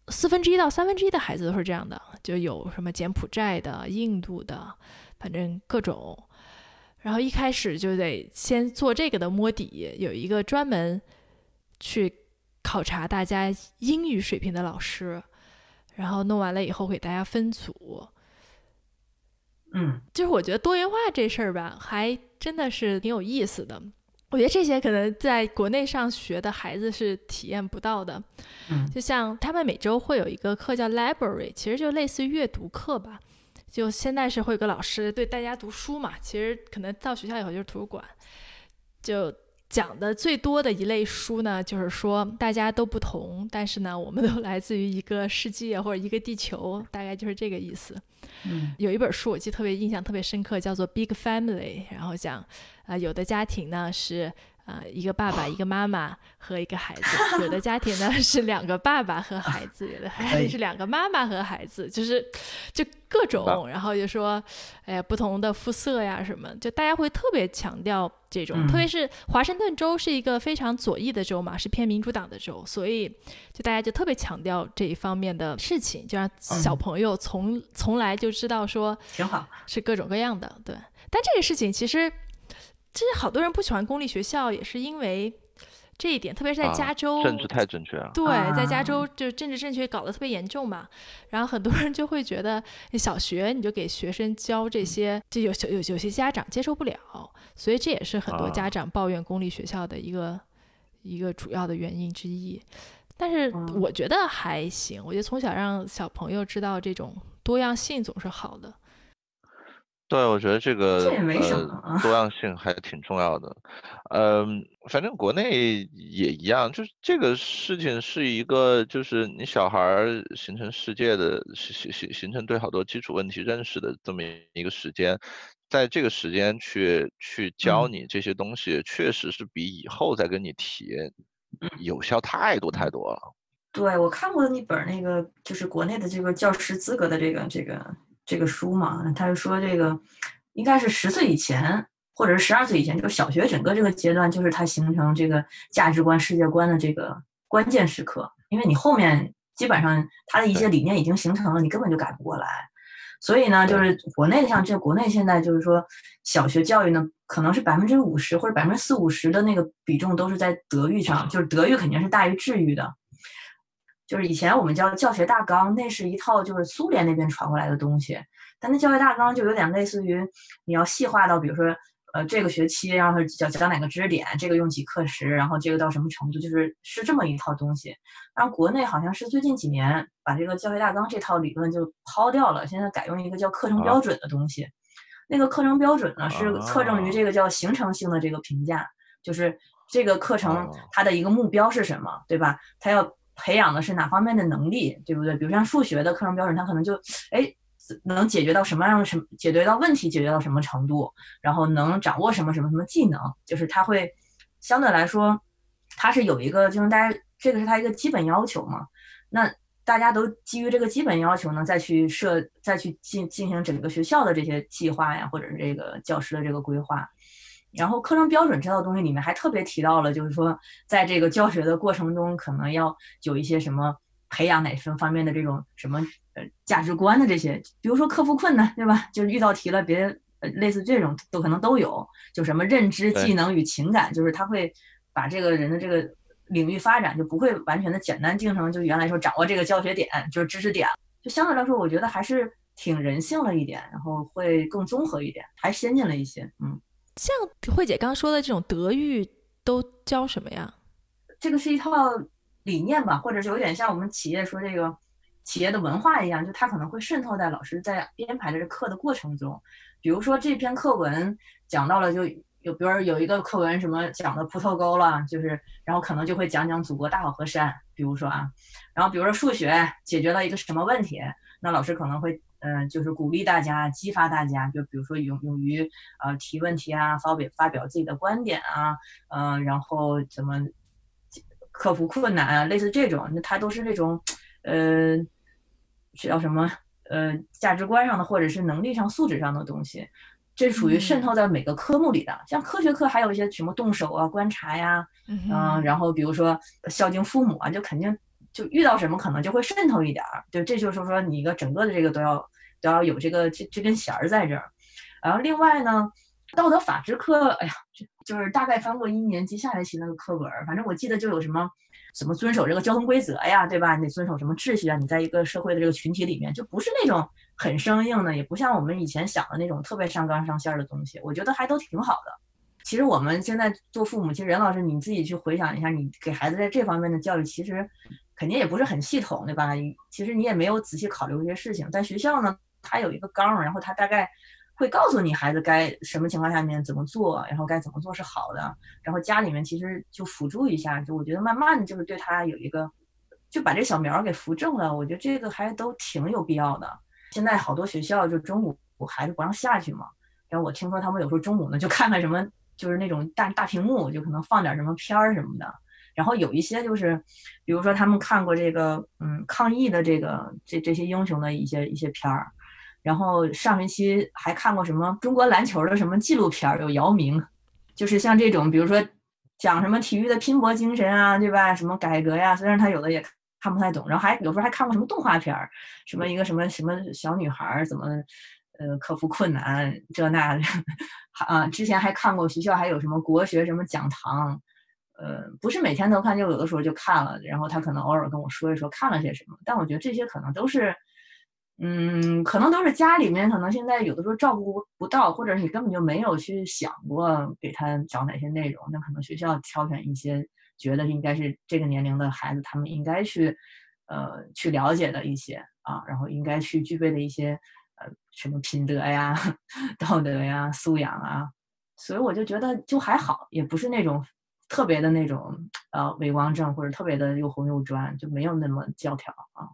四分之一到三分之一的孩子都是这样的，就有什么柬埔寨的、印度的，反正各种。然后一开始就得先做这个的摸底，有一个专门去考察大家英语水平的老师，然后弄完了以后给大家分组。嗯，就是我觉得多元化这事儿吧，还真的是挺有意思的。我觉得这些可能在国内上学的孩子是体验不到的。嗯，就像他们每周会有一个课叫 library，其实就类似于阅读课吧。就现在是会有个老师对大家读书嘛，其实可能到学校以后就是图书馆，就讲的最多的一类书呢，就是说大家都不同，但是呢，我们都来自于一个世界或者一个地球，大概就是这个意思。嗯，有一本书我记得特别印象特别深刻，叫做《Big Family》，然后讲啊，有的家庭呢是。啊，一个爸爸，一个妈妈和一个孩子。有的家庭呢 是两个爸爸和孩子，有的家庭是两个妈妈和孩子，就是就各种。然后就说，哎呀，不同的肤色呀什么，就大家会特别强调这种。特别是华盛顿州是一个非常左翼的州嘛，是偏民主党的州，所以就大家就特别强调这一方面的事情，就让小朋友从从来就知道说，挺好，是各种各样的。对，但这个事情其实。其实好多人不喜欢公立学校，也是因为这一点，特别是在加州，政治太正确了。对，在加州就政治正确搞得特别严重嘛。然后很多人就会觉得，小学你就给学生教这些，就有有有些家长接受不了，所以这也是很多家长抱怨公立学校的一个一个主要的原因之一。但是我觉得还行，我觉得从小让小朋友知道这种多样性总是好的。对，我觉得这个呃多样性还挺重要的，嗯，反正国内也一样，就是这个事情是一个，就是你小孩儿形成世界的形形形成对好多基础问题认识的这么一个时间，在这个时间去去教你这些东西，确实是比以后再跟你提有效太多太多了。对我看过一本那个，就是国内的这个教师资格的这个这个。这个书嘛，他就说这个应该是十岁以前，或者是十二岁以前，就是小学整个这个阶段，就是他形成这个价值观、世界观的这个关键时刻。因为你后面基本上他的一些理念已经形成了，你根本就改不过来。所以呢，就是国内像这国内现在就是说小学教育呢，可能是百分之五十或者百分之四五十的那个比重都是在德育上，就是德育肯定是大于智育的。就是以前我们叫教学大纲，那是一套就是苏联那边传过来的东西，但那教学大纲就有点类似于你要细化到，比如说呃这个学期然后讲讲哪个知识点，这个用几课时，然后这个到什么程度，就是是这么一套东西。然后国内好像是最近几年把这个教学大纲这套理论就抛掉了，现在改用一个叫课程标准的东西。那个课程标准呢是侧重于这个叫形成性的这个评价，就是这个课程它的一个目标是什么，对吧？它要。培养的是哪方面的能力，对不对？比如像数学的课程标准，它可能就哎能解决到什么样什么解决到问题，解决到什么程度，然后能掌握什么什么什么技能，就是它会相对来说，它是有一个就是大家这个是它一个基本要求嘛。那大家都基于这个基本要求呢，再去设再去进进行整个学校的这些计划呀，或者是这个教师的这个规划。然后课程标准这套东西里面还特别提到了，就是说在这个教学的过程中，可能要有一些什么培养哪分方面的这种什么呃价值观的这些，比如说克服困难，对吧？就是遇到题了，别呃类似这种都可能都有，就什么认知技能与情感，就是他会把这个人的这个领域发展就不会完全的简单定成就原来说掌握这个教学点就是知识点，就相对来说我觉得还是挺人性了一点，然后会更综合一点，还先进了一些，嗯。像慧姐刚说的这种德育都教什么呀？这个是一套理念吧，或者是有点像我们企业说这个企业的文化一样，就它可能会渗透在老师在编排这课的过程中。比如说这篇课文讲到了，就有比如有一个课文什么讲的葡萄沟了，就是然后可能就会讲讲祖国大好河山，比如说啊，然后比如说数学解决了一个什么问题，那老师可能会。嗯，就是鼓励大家，激发大家，就比如说勇勇于呃提问题啊，发表发表自己的观点啊，嗯，然后怎么克服困难啊，类似这种，那它都是那种呃，叫什么呃价值观上的或者是能力上、素质上的东西，这属于渗透在每个科目里的。像科学课还有一些什么动手啊、观察呀，嗯，然后比如说孝敬父母啊，就肯定就遇到什么可能就会渗透一点儿，对，这就是说你一个整个的这个都要。都要有这个这这根弦儿在这儿，然后另外呢，道德法治课，哎呀，就是大概翻过一年级下学期那个课本，反正我记得就有什么什么遵守这个交通规则呀，对吧？你得遵守什么秩序啊？你在一个社会的这个群体里面，就不是那种很生硬的，也不像我们以前想的那种特别上纲上线的东西。我觉得还都挺好的。其实我们现在做父母，其实任老师你自己去回想一下，你给孩子在这方面的教育，其实肯定也不是很系统，对吧？其实你也没有仔细考虑这些事情。在学校呢？他有一个纲，然后他大概会告诉你孩子该什么情况下面怎么做，然后该怎么做是好的。然后家里面其实就辅助一下，就我觉得慢慢的就是对他有一个，就把这小苗给扶正了。我觉得这个还都挺有必要的。现在好多学校就中午孩子不让下去嘛，然后我听说他们有时候中午呢就看看什么，就是那种大大屏幕，就可能放点什么片儿什么的。然后有一些就是，比如说他们看过这个嗯抗疫的这个这这些英雄的一些一些片儿。然后上学期还看过什么中国篮球的什么纪录片有姚明，就是像这种，比如说讲什么体育的拼搏精神啊，对吧？什么改革呀，虽然他有的也看不太懂。然后还有时候还看过什么动画片儿，什么一个什么什么小女孩怎么呃克服困难这那的，啊，之前还看过学校还有什么国学什么讲堂，呃，不是每天都看，就有的时候就看了。然后他可能偶尔跟我说一说看了些什么，但我觉得这些可能都是。嗯，可能都是家里面可能现在有的时候照顾不到，或者你根本就没有去想过给他找哪些内容。那可能学校挑选一些觉得应该是这个年龄的孩子，他们应该去呃去了解的一些啊，然后应该去具备的一些呃什么品德呀、道德呀、素养啊。所以我就觉得就还好，也不是那种特别的那种呃伪光正或者特别的又红又专，就没有那么教条啊。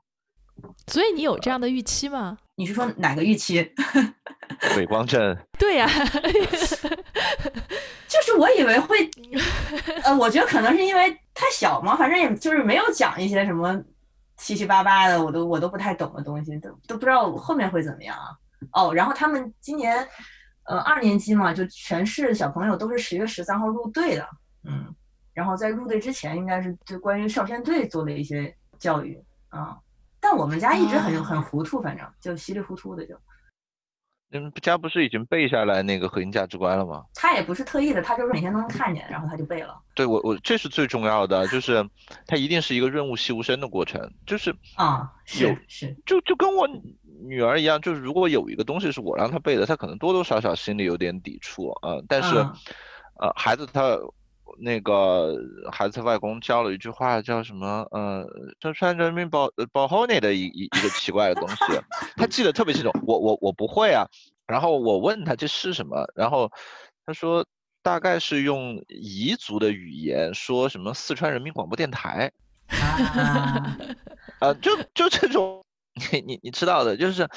所以你有这样的预期吗？你是说哪个预期？伪光正。对呀，就是我以为会，呃，我觉得可能是因为太小嘛，反正也就是没有讲一些什么七七八八的，我都我都不太懂的东西，都都不知道后面会怎么样啊。哦，然后他们今年呃二年级嘛，就全市小朋友都是十月十三号入队的，嗯，然后在入队之前，应该是对关于少先队做的一些教育啊。但我们家一直很很糊涂，反正就稀里糊涂的就。你们家不是已经背下来那个核心价值观了吗？他也不是特意的，他就是每天都能看见，然后他就背了。对我，我这是最重要的，就是他一定是一个润物细无声的过程，就是啊，是是，就就跟我女儿一样，就是如果有一个东西是我让她背的，她可能多多少少心里有点抵触啊，但是呃，孩子他。那个孩子外公教了一句话，叫什么？呃，这穿人民保保护内的一一一个奇怪的东西，他记得特别清楚。我我我不会啊。然后我问他这是什么，然后他说大概是用彝族的语言说什么四川人民广播电台。啊，就就这种，你你你知道的，就是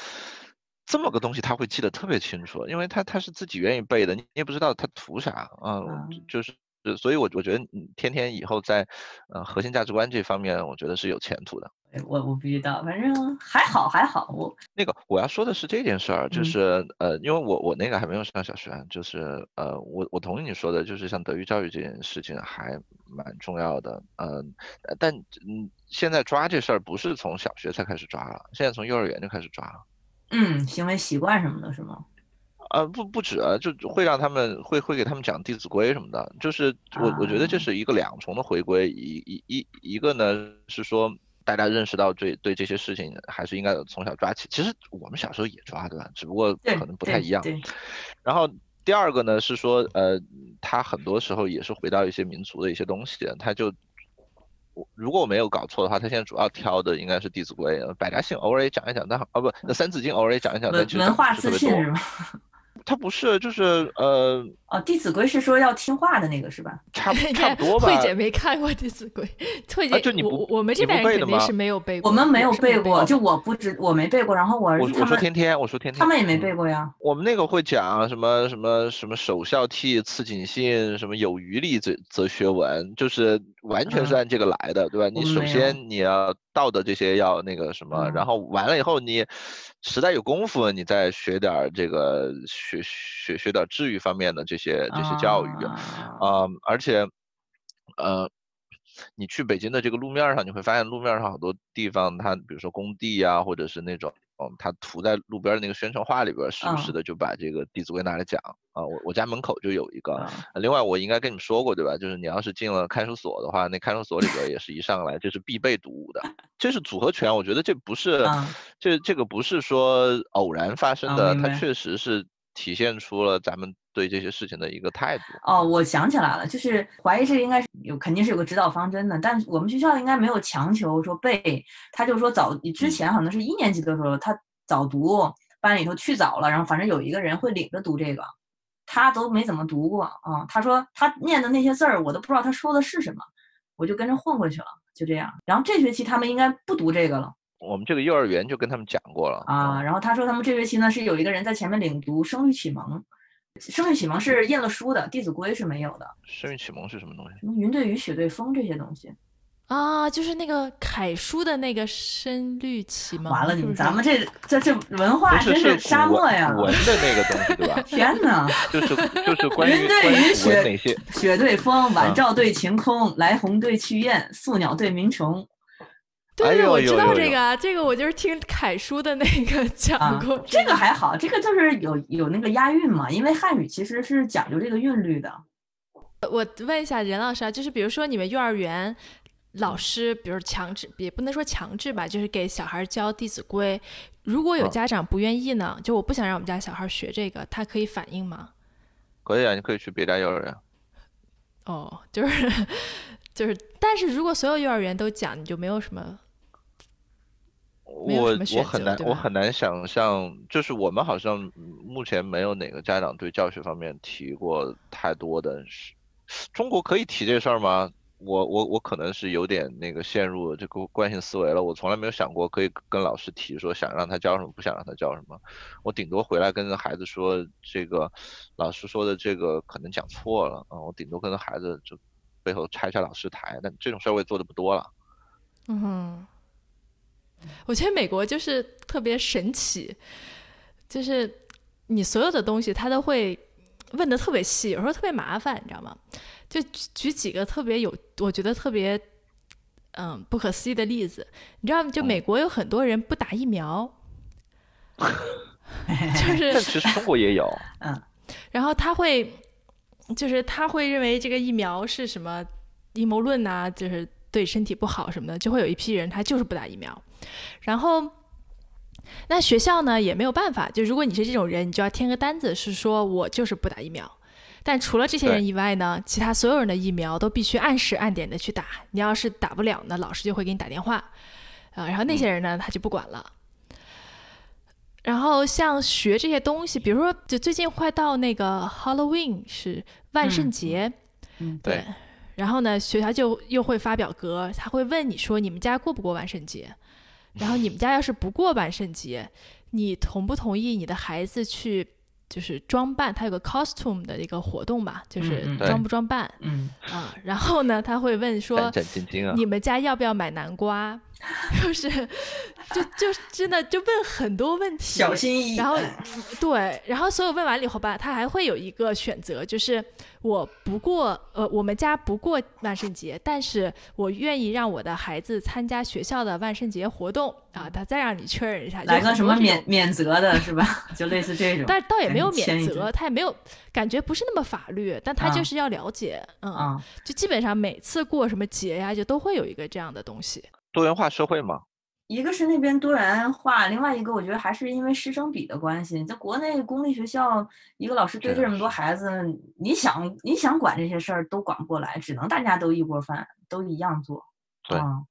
这么个东西，他会记得特别清楚，因为他他是自己愿意背的，你也不知道他图啥啊，就是。所以，我我觉得你天天以后在，呃，核心价值观这方面，我觉得是有前途的。我我不知道，反正还好还好。我那个我要说的是这件事儿，就是呃，因为我我那个还没有上小学，就是呃，我我同意你说的，就是像德育教育这件事情还蛮重要的。嗯，但嗯，现在抓这事儿不是从小学才开始抓了，现在从幼儿园就开始抓了。嗯，行为习惯什么的，是吗？呃，不不止啊，就会让他们会会给他们讲《弟子规》什么的，就是我我觉得这是一个两重的回归，一一一一个呢是说大家认识到对对这些事情还是应该从小抓起，其实我们小时候也抓对吧？只不过可能不太一样。然后第二个呢是说，呃，他很多时候也是回到一些民族的一些东西，他就我如果我没有搞错的话，他现在主要挑的应该是《弟子规》，百家姓偶尔也讲一讲，但哦不，那《三字经》偶尔也讲一讲，但文化自信是吗？他不是，就是呃，哦，《弟子规》是说要听话的那个是吧？差 差不多吧。慧姐没看过《弟子规》，慧姐，就你不，我们这边肯定是没有背过。我们没有背过，就我不知，我没背过。然后我我说天天，我说天天，他们也没背过呀。我们那个会讲什么什么什么首孝悌，次谨信，什么有余力则则学文，就是完全是按这个来的，对吧？你首先你要道德这些要那个什么，然后完了以后你。实在有功夫，你再学点这个学学学学点治愈方面的这些这些教育啊，而且，呃，你去北京的这个路面上，你会发现路面上好多地方，它比如说工地啊，或者是那种。嗯，它涂在路边的那个宣传画里边，时不时的就把这个《弟子规》拿来讲啊。我我家门口就有一个。另外，我应该跟你们说过对吧？就是你要是进了看守所的话，那看守所里边也是一上来就是必备读物的。这是组合拳，我觉得这不是，这这个不是说偶然发生的，它确实是体现出了咱们对这些事情的一个态度。哦，我想起来了，就是怀疑这应该是有，肯定是有个指导方针的，但我们学校应该没有强求说背。他就说早之前可能是一年级的时候，他早读班里头去早了，然后反正有一个人会领着读这个，他都没怎么读过啊。他说他念的那些字儿，我都不知道他说的是什么，我就跟着混过去了，就这样。然后这学期他们应该不读这个了。我们这个幼儿园就跟他们讲过了啊。然后他说他们这学期呢是有一个人在前面领读《声律启蒙》。生育启蒙是验了书的，《弟子规》是没有的。生育启蒙是什么东西？什么云对雨，雪对风这些东西啊，就是那个楷书的那个声律启蒙。完了，你咱们这这这文化真是沙漠呀！文的那个东西对吧？天哪！就是就是关 于云对雨，雪雪对风，晚照对晴空，来鸿对去雁，宿鸟对鸣虫。对，我知道这个，这个我就是听凯叔的那个讲过。这个还好，这个就是有有那个押韵嘛，因为汉语其实是讲究这个韵律的。我问一下任老师啊，就是比如说你们幼儿园老师，比如强制，也不能说强制吧，就是给小孩教《弟子规》，如果有家长不愿意呢，就我不想让我们家小孩学这个，他可以反映吗？可以啊，你可以去别家幼儿园。哦，就是 就是，但是如果所有幼儿园都讲，你就没有什么。我我很难我很难想象，就是我们好像目前没有哪个家长对教学方面提过太多的。中国可以提这事儿吗？我我我可能是有点那个陷入这个惯性思维了。我从来没有想过可以跟老师提说想让他教什么，不想让他教什么。我顶多回来跟孩子说这个老师说的这个可能讲错了啊。我顶多跟孩子就背后拆一下老师台，但这种事儿我也做的不多了。嗯。我觉得美国就是特别神奇，就是你所有的东西他都会问的特别细，有时候特别麻烦，你知道吗？就举举几个特别有，我觉得特别嗯不可思议的例子，你知道吗？就美国有很多人不打疫苗，就是 但其实中国也有，嗯，然后他会，就是他会认为这个疫苗是什么阴谋论呐、就是对身体不好什么的，就会有一批人他就是不打疫苗。然后，那学校呢也没有办法，就如果你是这种人，你就要填个单子，是说我就是不打疫苗。但除了这些人以外呢，其他所有人的疫苗都必须按时按点的去打。你要是打不了呢，老师就会给你打电话，啊，然后那些人呢他就不管了。然后像学这些东西，比如说，就最近快到那个 Halloween 是万圣节，嗯对对。然后呢，学校就又会发表格，他会问你说你们家过不过万圣节？然后你们家要是不过万圣节，你同不同意你的孩子去就是装扮？他有个 costume 的一个活动嘛，就是装不装扮嗯，啊？然后呢，他会问说战战兢兢啊。你们家要不要买南瓜？就是，就就真的就问很多问题，小心翼翼。然后嗯对，然后所有问完了以后吧，他还会有一个选择，就是我不过呃，我们家不过万圣节，但是我愿意让我的孩子参加学校的万圣节活动啊。他再让你确认一下，就来个什么免免责的是吧？就类似这种。但倒也没有免责，他也没有感觉不是那么法律，但他啊就是要了解，嗯，啊，就基本上每次过什么节呀，就都会有一个这样的东西。多元化社会嘛，一个是那边多元化，另外一个我觉得还是因为师生比的关系。在国内公立学校，一个老师对这这么多孩子，你想你想管这些事儿都管不过来，只能大家都一锅饭，都一样做。对啊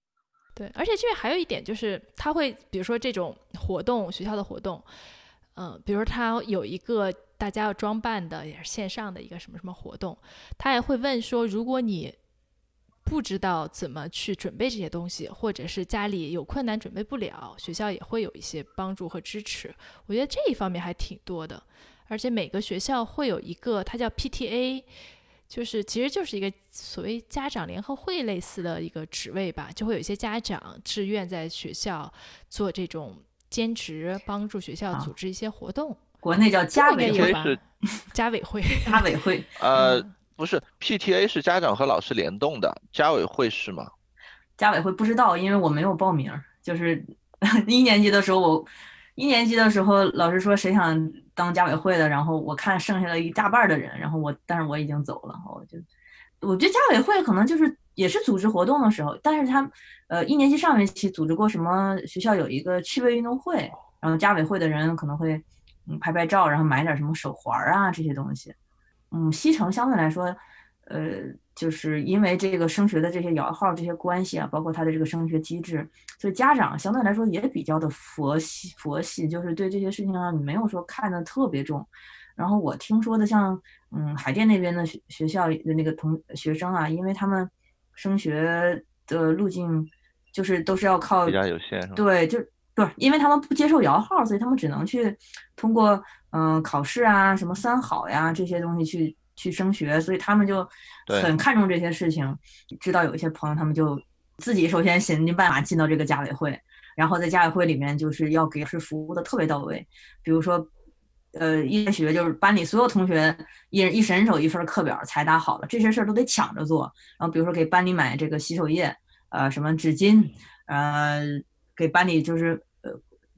对，而且这边还有一点就是，他会比如说这种活动，学校的活动，嗯、比如说他有一个大家要装扮的，也是线上的一个什么什么活动，他也会问说，如果你不知道怎么去准备这些东西，或者是家里有困难准备不了，学校也会有一些帮助和支持。我觉得这一方面还挺多的，而且每个学校会有一个，它叫 PTA。就是其实就是一个所谓家长联合会类似的一个职位吧，就会有一些家长志愿在学校做这种兼职，帮助学校啊组织一些活动。国内叫家委会？家委会，家委会，呃嗯，不是 PTA 是家长和老师联动的，家委会是吗？家委会不知道，因为我没有报名。就是 一年级的时候我，一年级的时候老师说谁想当家委会的，然后我看剩下了一大半的人，然后我但是我已经走了，我就我觉得家委会可能就是也是组织活动的时候，但是他呃一年级上学期组织过什么学校有一个趣味运动会，然后家委会的人可能会嗯拍拍照，然后买点什么手环啊这些东西。嗯，西城相对来说，呃，就是因为这个升学的这些摇号这些关系啊，包括它的这个升学机制，所以家长相对来说也比较的佛系，佛系就是对这些事情上没有说看得特别重。然后我听说的像，嗯，海淀那边的学学校的那个同学生啊，因为他们升学的路径就是都是要靠比较有限？对，就不是因为他们不接受摇号，所以他们只能去通过嗯、考试啊、什么三好呀这些东西去去升学，所以他们就很看重这些事情。知道有一些朋友他们就自己首先想尽办法进到这个家委会，然后在家委会里面就是要给老师服务的特别到位，比如说。呃，一学就是班里所有同学一人一人手一份课表才打好了，这些事儿都得抢着做。然后比如说给班里买这个洗手液，呃，什么纸巾，呃，给班里就是呃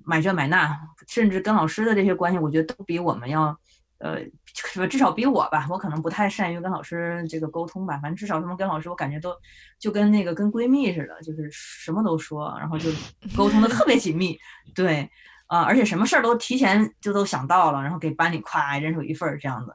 买这买那，甚至跟老师的这些关系，我觉得都比我们要，呃，至少比我吧，我可能不太善于跟老师这个沟通吧，反正至少他们跟老师，我感觉都就跟那个跟闺蜜似的，就是什么都说，然后就沟通的特别紧密，对，啊、而且什么事儿都提前就都想到了，然后给班里夸人手一份儿这样子，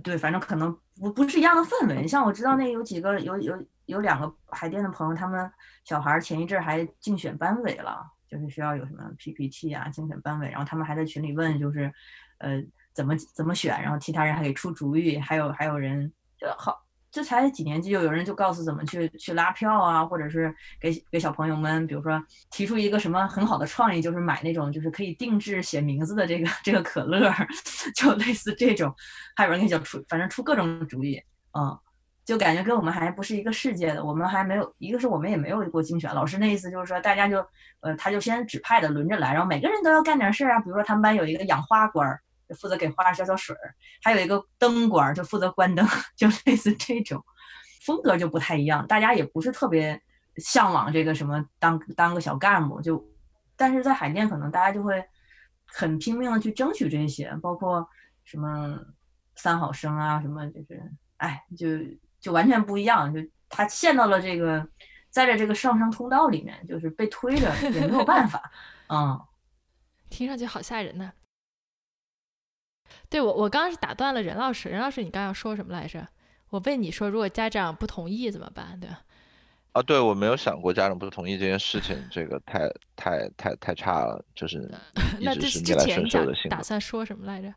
对，反正可能不不是一样的氛围。像我知道那有几个有有有两个海淀的朋友，他们小孩前一阵还竞选班委了，就是需要有什么 PPT 啊，竞选班委，然后他们还在群里问，就是呃怎么怎么选，然后其他人还给出主意，还有还有人就好。这才几年级，就有人就告诉怎么去去拉票啊，或者是给给小朋友们，比如说提出一个什么很好的创意，就是买那种就是可以定制写名字的这个这个可乐，就类似这种，还有人给小出，反正出各种主意，嗯，就感觉跟我们还不是一个世界的。我们还没有，一个是我们也没有过竞选，老师那意思就是说，大家就呃，他就先指派的轮着来，然后每个人都要干点事儿啊。比如说他们班有一个养花官儿，就负责给花浇浇水儿；还有一个灯官儿，就负责关灯，就类似这种风格就不太一样。大家也不是特别向往这个什么当当个小干部，就但是在海淀可能大家就会很拼命的去争取这些，包括什么三好生啊，什么就是哎就。就完全不一样，就他陷到了这个，在这这个上升通道里面，就是被推着，也没有办法。嗯，听上去好吓人呢。对我，我刚刚是打断了任老师，任老师，你刚要说什么来着？我问你说，如果家长不同意怎么办？对吧？啊，对我没有想过家长不同意这件事情，这个太太太太差了，就是一直是逆来顺受的性格。打算说什么来着？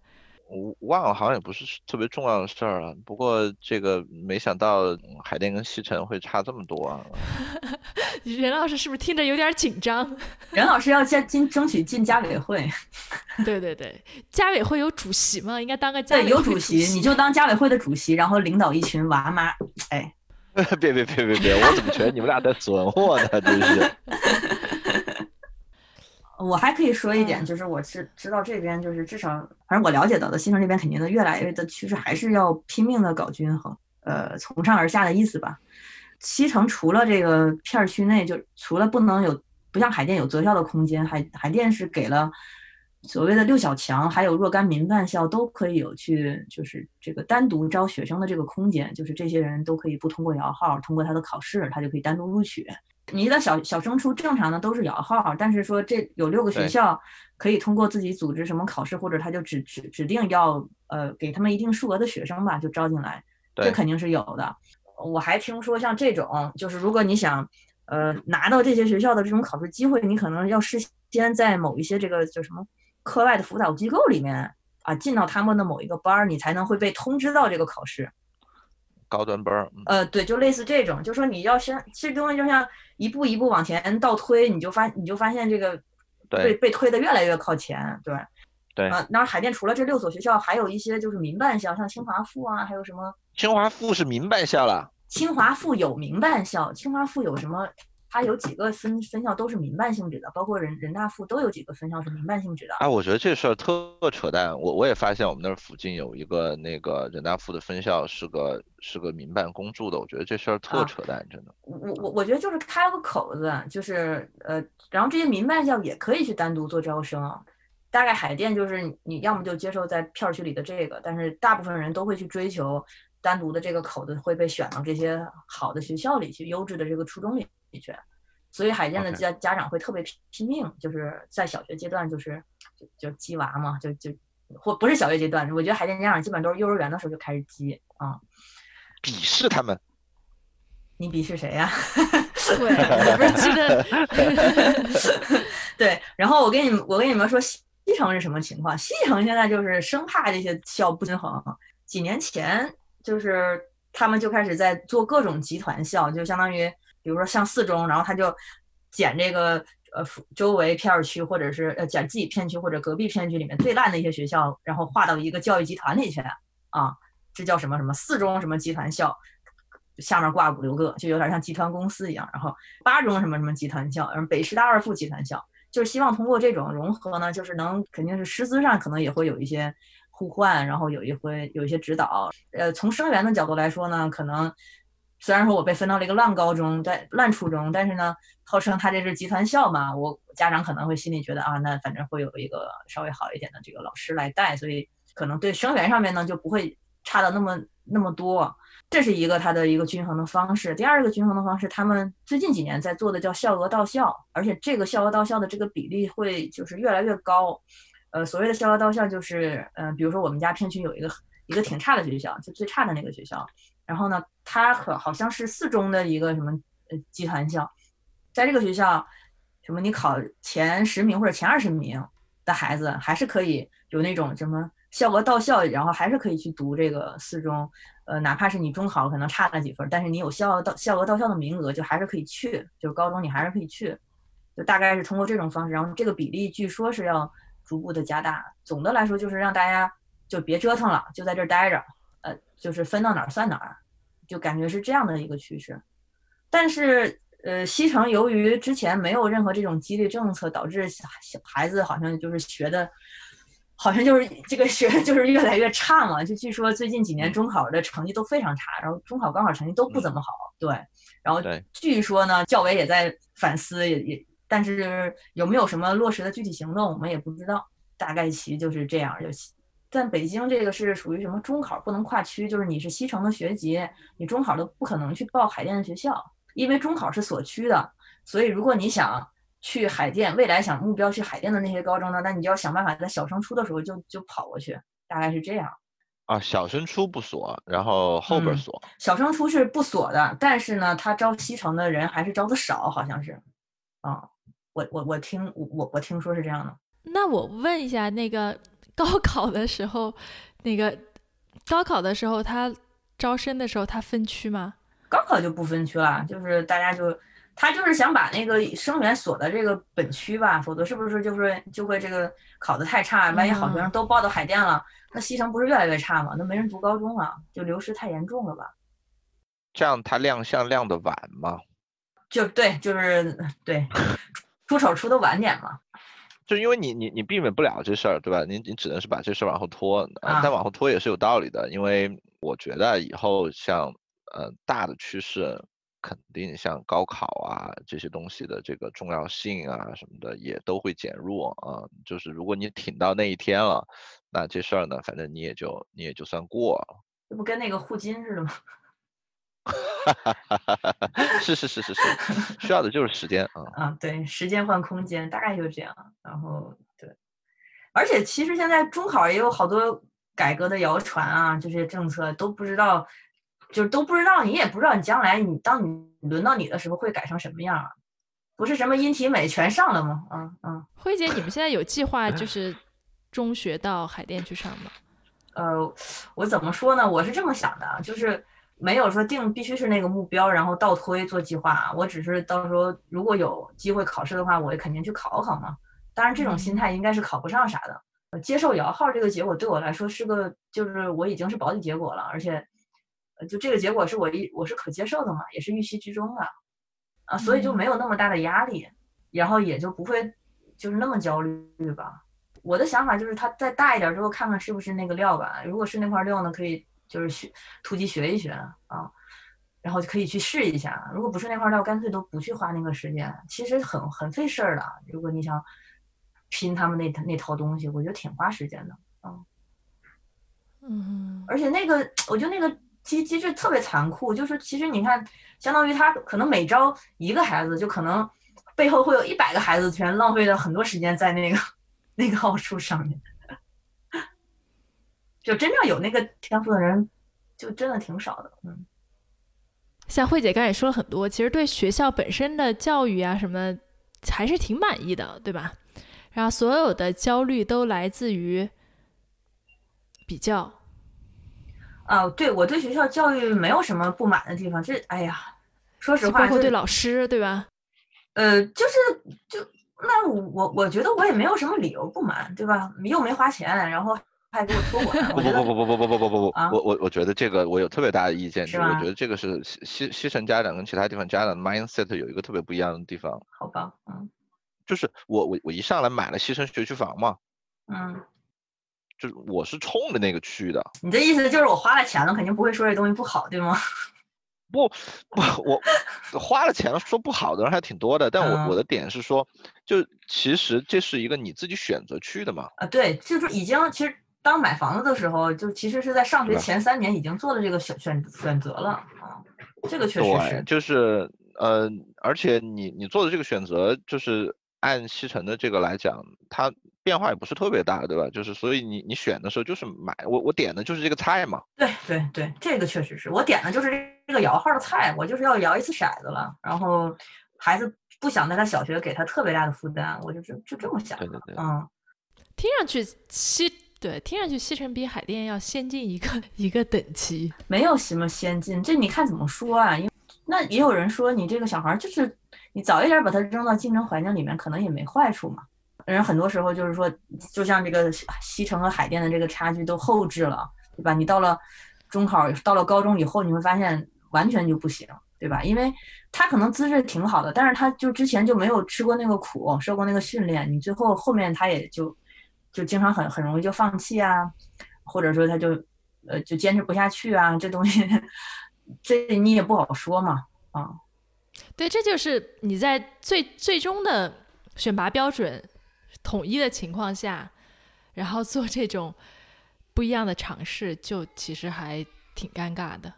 我忘了，好像也不是特别重要的事儿啊。不过这个没想到海淀跟西城会差这么多啊。任老师是不是听着有点紧张？任老师要进进争取进家委会。对对对，家委会有主席吗？应该当个家委会有主席，你就当家委会的主席，然后领导一群娃妈。哎，别别别别别，我怎么觉得你们俩在损我呢？真是。我还可以说一点，就是我知知道这边就是至少，反正我了解到的，西城这边肯定的越来越的趋势还是要拼命的搞均衡，呃，从上而下的意思吧。西城除了这个片区内，就除了不能有不像海淀有择校的空间，海海淀是给了所谓的六小强，还有若干民办校都可以有去就是这个单独招学生的这个空间，就是这些人都可以不通过摇号，通过他的考试，他就可以单独录取。你的小小升初正常的都是摇号，但是说这有六个学校可以通过自己组织什么考试，或者他就指指指定要呃给他们一定数额的学生吧，就招进来，这肯定是有的。我还听说像这种，就是如果你想呃拿到这些学校的这种考试机会，你可能要事先在某一些这个叫什么课外的辅导机构里面啊进到他们的某一个班儿，你才能会被通知到这个考试。高端班儿，呃，对，就类似这种，就说你要先，其实东西就像一步一步往前倒推，你就发，你就发现这个被被推的越来越靠前，对，对，啊，那海淀除了这六所学校，还有一些就是民办校，像清华附啊，还有什么？清华附是民办校了。清华附有民办校，清华附有什么？它有几个分分校都是民办性质的，包括人人大附都有几个分校是民办性质的。哎，我觉得这事儿特扯淡。我我也发现我们那儿附近有一个那个人大附的分校是个是个民办公助的，我觉得这事儿特扯淡，真的。我我我觉得就是开了个口子，就是呃，然后这些民办校也可以去单独做招生。大概海淀就是你要么就接受在片区里的这个，但是大部分人都会去追求单独的这个口子会被选到这些好的学校里去，优质的这个初中里。的确，所以海淀的家家长会特别拼拼命，就是在小学阶段就是就就鸡娃嘛，就就或不是小学阶段，我觉得海淀家长基本都是幼儿园的时候就开始鸡啊，鄙视他们。你鄙视谁呀？对，不是鸡的。对，然后我跟你们我跟你们说西城是什么情况？西城现在就是生怕这些校不均衡，几年前就是他们就开始在做各种集团校，就相当于。比如说像四中，然后他就捡这个呃周围片区，或者是呃捡自己片区或者隔壁片区里面最烂的一些学校，然后划到一个教育集团里去啊，这叫什么什么四中什么集团校，下面挂五六个，就有点像集团公司一样。然后八中什么什么集团校，然后北师大二附集团校，就是希望通过这种融合呢，就是能肯定是师资上可能也会有一些互换，然后有一回有一些指导。呃，从生源的角度来说呢，可能。虽然说我被分到了一个烂高中，在烂初中，但是呢，号称他这是集团校嘛，我家长可能会心里觉得啊，那反正会有一个稍微好一点的这个老师来带，所以可能对生源上面呢就不会差的那么那么多。这是一个他的一个均衡的方式。第二个均衡的方式，他们最近几年在做的叫校额到校，而且这个校额到校的这个比例会就是越来越高。呃，所谓的校额到校就是，嗯，比如说我们家片区有一个一个挺差的学校，就最差的那个学校。然后呢，他可好像是四中的一个什么呃集团校，在这个学校，什么你考前十名或者前二十名的孩子，还是可以有那种什么校额到校，然后还是可以去读这个四中，呃，哪怕是你中考可能差了几分，但是你有校额到校额到校的名额，就还是可以去，就是高中你还是可以去，就大概是通过这种方式，然后这个比例据说是要逐步的加大。总的来说就是让大家就别折腾了，就在这儿待着。就是分到哪儿算哪儿，就感觉是这样的一个趋势。但是，呃，西城由于之前没有任何这种激励政策，导致小孩子好像就是学的，好像就是这个学就是越来越差嘛。就据说最近几年中考的成绩都非常差，然后中考、高考成绩都不怎么好。对，然后据说呢，教委也在反思，也也，但是有没有什么落实的具体行动，我们也不知道。大概其就是这样，就在北京这个是属于什么中考不能跨区，就是你是西城的学籍，你中考都不可能去报海淀的学校，因为中考是锁区的。所以如果你想去海淀，未来想目标去海淀的那些高中呢，那你就要想办法在小升初的时候就就跑过去，大概是这样。啊，小升初不锁，然后后边锁。小升初是不锁的，但是呢，他招西城的人还是招的少，好像是。啊，我我我听我我听说是这样的。那我问一下，那个高考的时候，那个高考的时候，他招生的时候，他分区吗？高考就不分区了，就是大家就他就是想把那个生源锁在这个本区吧，否则是不是就是就会这个考的太差，万一好学生都报到海淀了，那西城不是越来越差吗？那没人读高中了，就流失太严重了吧？这样他亮相亮的晚吗？就对，就是对，出手出的晚点嘛。就因为你你你避免不了这事儿，对吧？你你只能是把这事儿往后拖，啊，但往后拖也是有道理的，因为我觉得以后像呃大的趋势，肯定像高考啊这些东西的这个重要性啊什么的也都会减弱啊。就是如果你挺到那一天了，那这事儿呢，反正你也就你也就算过了。这不跟那个互金似的吗？哈哈哈哈哈！是是是是是，需要的就是时间啊。啊，对，时间换空间，大概就这样。然后对，而且其实现在中考也有好多改革的谣传啊，这些政策都不知道，就是都不知道，你也不知道你将来你当你轮到你的时候会改成什么样啊？不是什么音体美全上了吗？嗯嗯。辉姐，你们现在有计划 就是中学到海淀去上吗？呃，我怎么说呢？我是这么想的，就是。没有说定必须是那个目标，然后倒推做计划。我只是到时候如果有机会考试的话，我肯定去考考嘛。当然，这种心态应该是考不上啥的。接受摇号这个结果对我来说是个，就是我已经是保底结果了，而且，就这个结果是我一我是可接受的嘛，也是预期之中的，啊，所以就没有那么大的压力，然后也就不会就是那么焦虑吧。我的想法就是他再大一点之后看看是不是那个料吧。如果是那块料呢，可以。就是学突击学一学啊，然后就可以去试一下。如果不是那块料，干脆都不去花那个时间，其实很很费事儿的。如果你想拼他们那那套东西，我觉得挺花时间的啊。嗯，而且那个，我觉得那个机机制特别残酷，就是其实你看，相当于他可能每招一个孩子，就可能背后会有一百个孩子全浪费了很多时间在那个 那个奥数上面。就真正有那个天赋的人，就真的挺少的。嗯，像慧姐刚才也说了很多，其实对学校本身的教育啊什么，还是挺满意的，对吧？然后所有的焦虑都来自于比较。啊，对我对学校教育没有什么不满的地方。这，哎呀，说实话，包括对老师，对吧？呃，就是就那我我觉得我也没有什么理由不满，对吧？又没花钱，然后。还给我说我？不不不不不不不不不不不！我我我觉得这个我有特别大的意见，就是我觉得这个是西西西城家长跟其他地方家长 mindset 有一个特别不一样的地方。好吧，嗯，就是我我我一上来买了西城学区房嘛，嗯，就是我是冲着那个去的。你的意思就是我花了钱了，肯定不会说这东西不好，对吗？不不，我花了钱了，说不好的人还挺多的。但我我的点是说，就其实这是一个你自己选择去的嘛。啊，对，就是已经其实。当买房子的时候，就其实是在上学前三年已经做了这个选选选择了啊，这个确实是，就是呃，而且你你做的这个选择，就是按西城的这个来讲，它变化也不是特别大，对吧？就是所以你你选的时候就是买我我点的就是这个菜嘛。对对对，这个确实是我点的就是这个摇号的菜，我就是要摇一次骰子了。然后孩子不想在他小学给他特别大的负担，我就就就这么想。对对对，嗯，听上去西。对，听上去西城比海淀要先进一个一个等级，没有什么先进，这你看怎么说啊？因为那也有人说你这个小孩就是你早一点把他扔到竞争环境里面，可能也没坏处嘛。人很多时候就是说，就像这个西城和海淀的这个差距都后置了，对吧？你到了中考，到了高中以后，你会发现完全就不行，对吧？因为他可能资质挺好的，但是他就之前就没有吃过那个苦，受过那个训练，你最后后面他也就就经常很很容易就放弃啊，或者说他就呃就坚持不下去啊，这东西这你也不好说嘛，啊。对，这就是你在最最终的选拔标准统一的情况下，然后做这种不一样的尝试，就其实还挺尴尬的。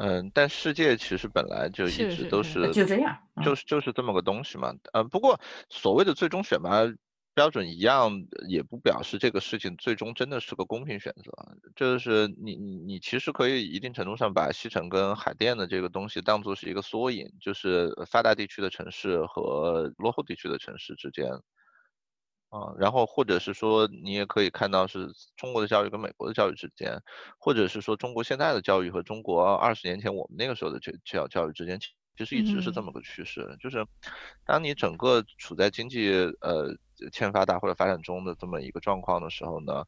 嗯，但世界其实本来就一直都是就这样，就是就是这么个东西嘛。呃，不过所谓的最终选拔。标准一样，也不表示这个事情最终真的是个公平选择。就是你你你其实可以一定程度上把西城跟海淀的这个东西当做是一个缩影，就是发达地区的城市和落后地区的城市之间，啊，然后或者是说你也可以看到是中国的教育跟美国的教育之间，或者是说中国现在的教育和中国二十年前我们那个时候的教教教育之间。其实一直是这么个趋势，就是当你整个处在经济呃欠发达或者发展中的这么一个状况的时候呢，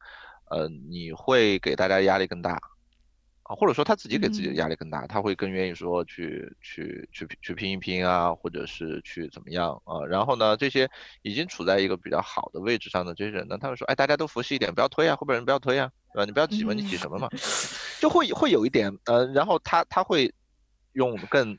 呃，你会给大家压力更大啊，或者说他自己给自己的压力更大，他会更愿意说去去去去拼一拼啊，或者是去怎么样啊？然后呢，这些已经处在一个比较好的位置上的这些人呢，他会说，哎，大家都服气一点，不要推啊，后边人不要推啊，对吧？你不要挤嘛，你挤什么嘛？就会会有一点呃，然后他他会用更。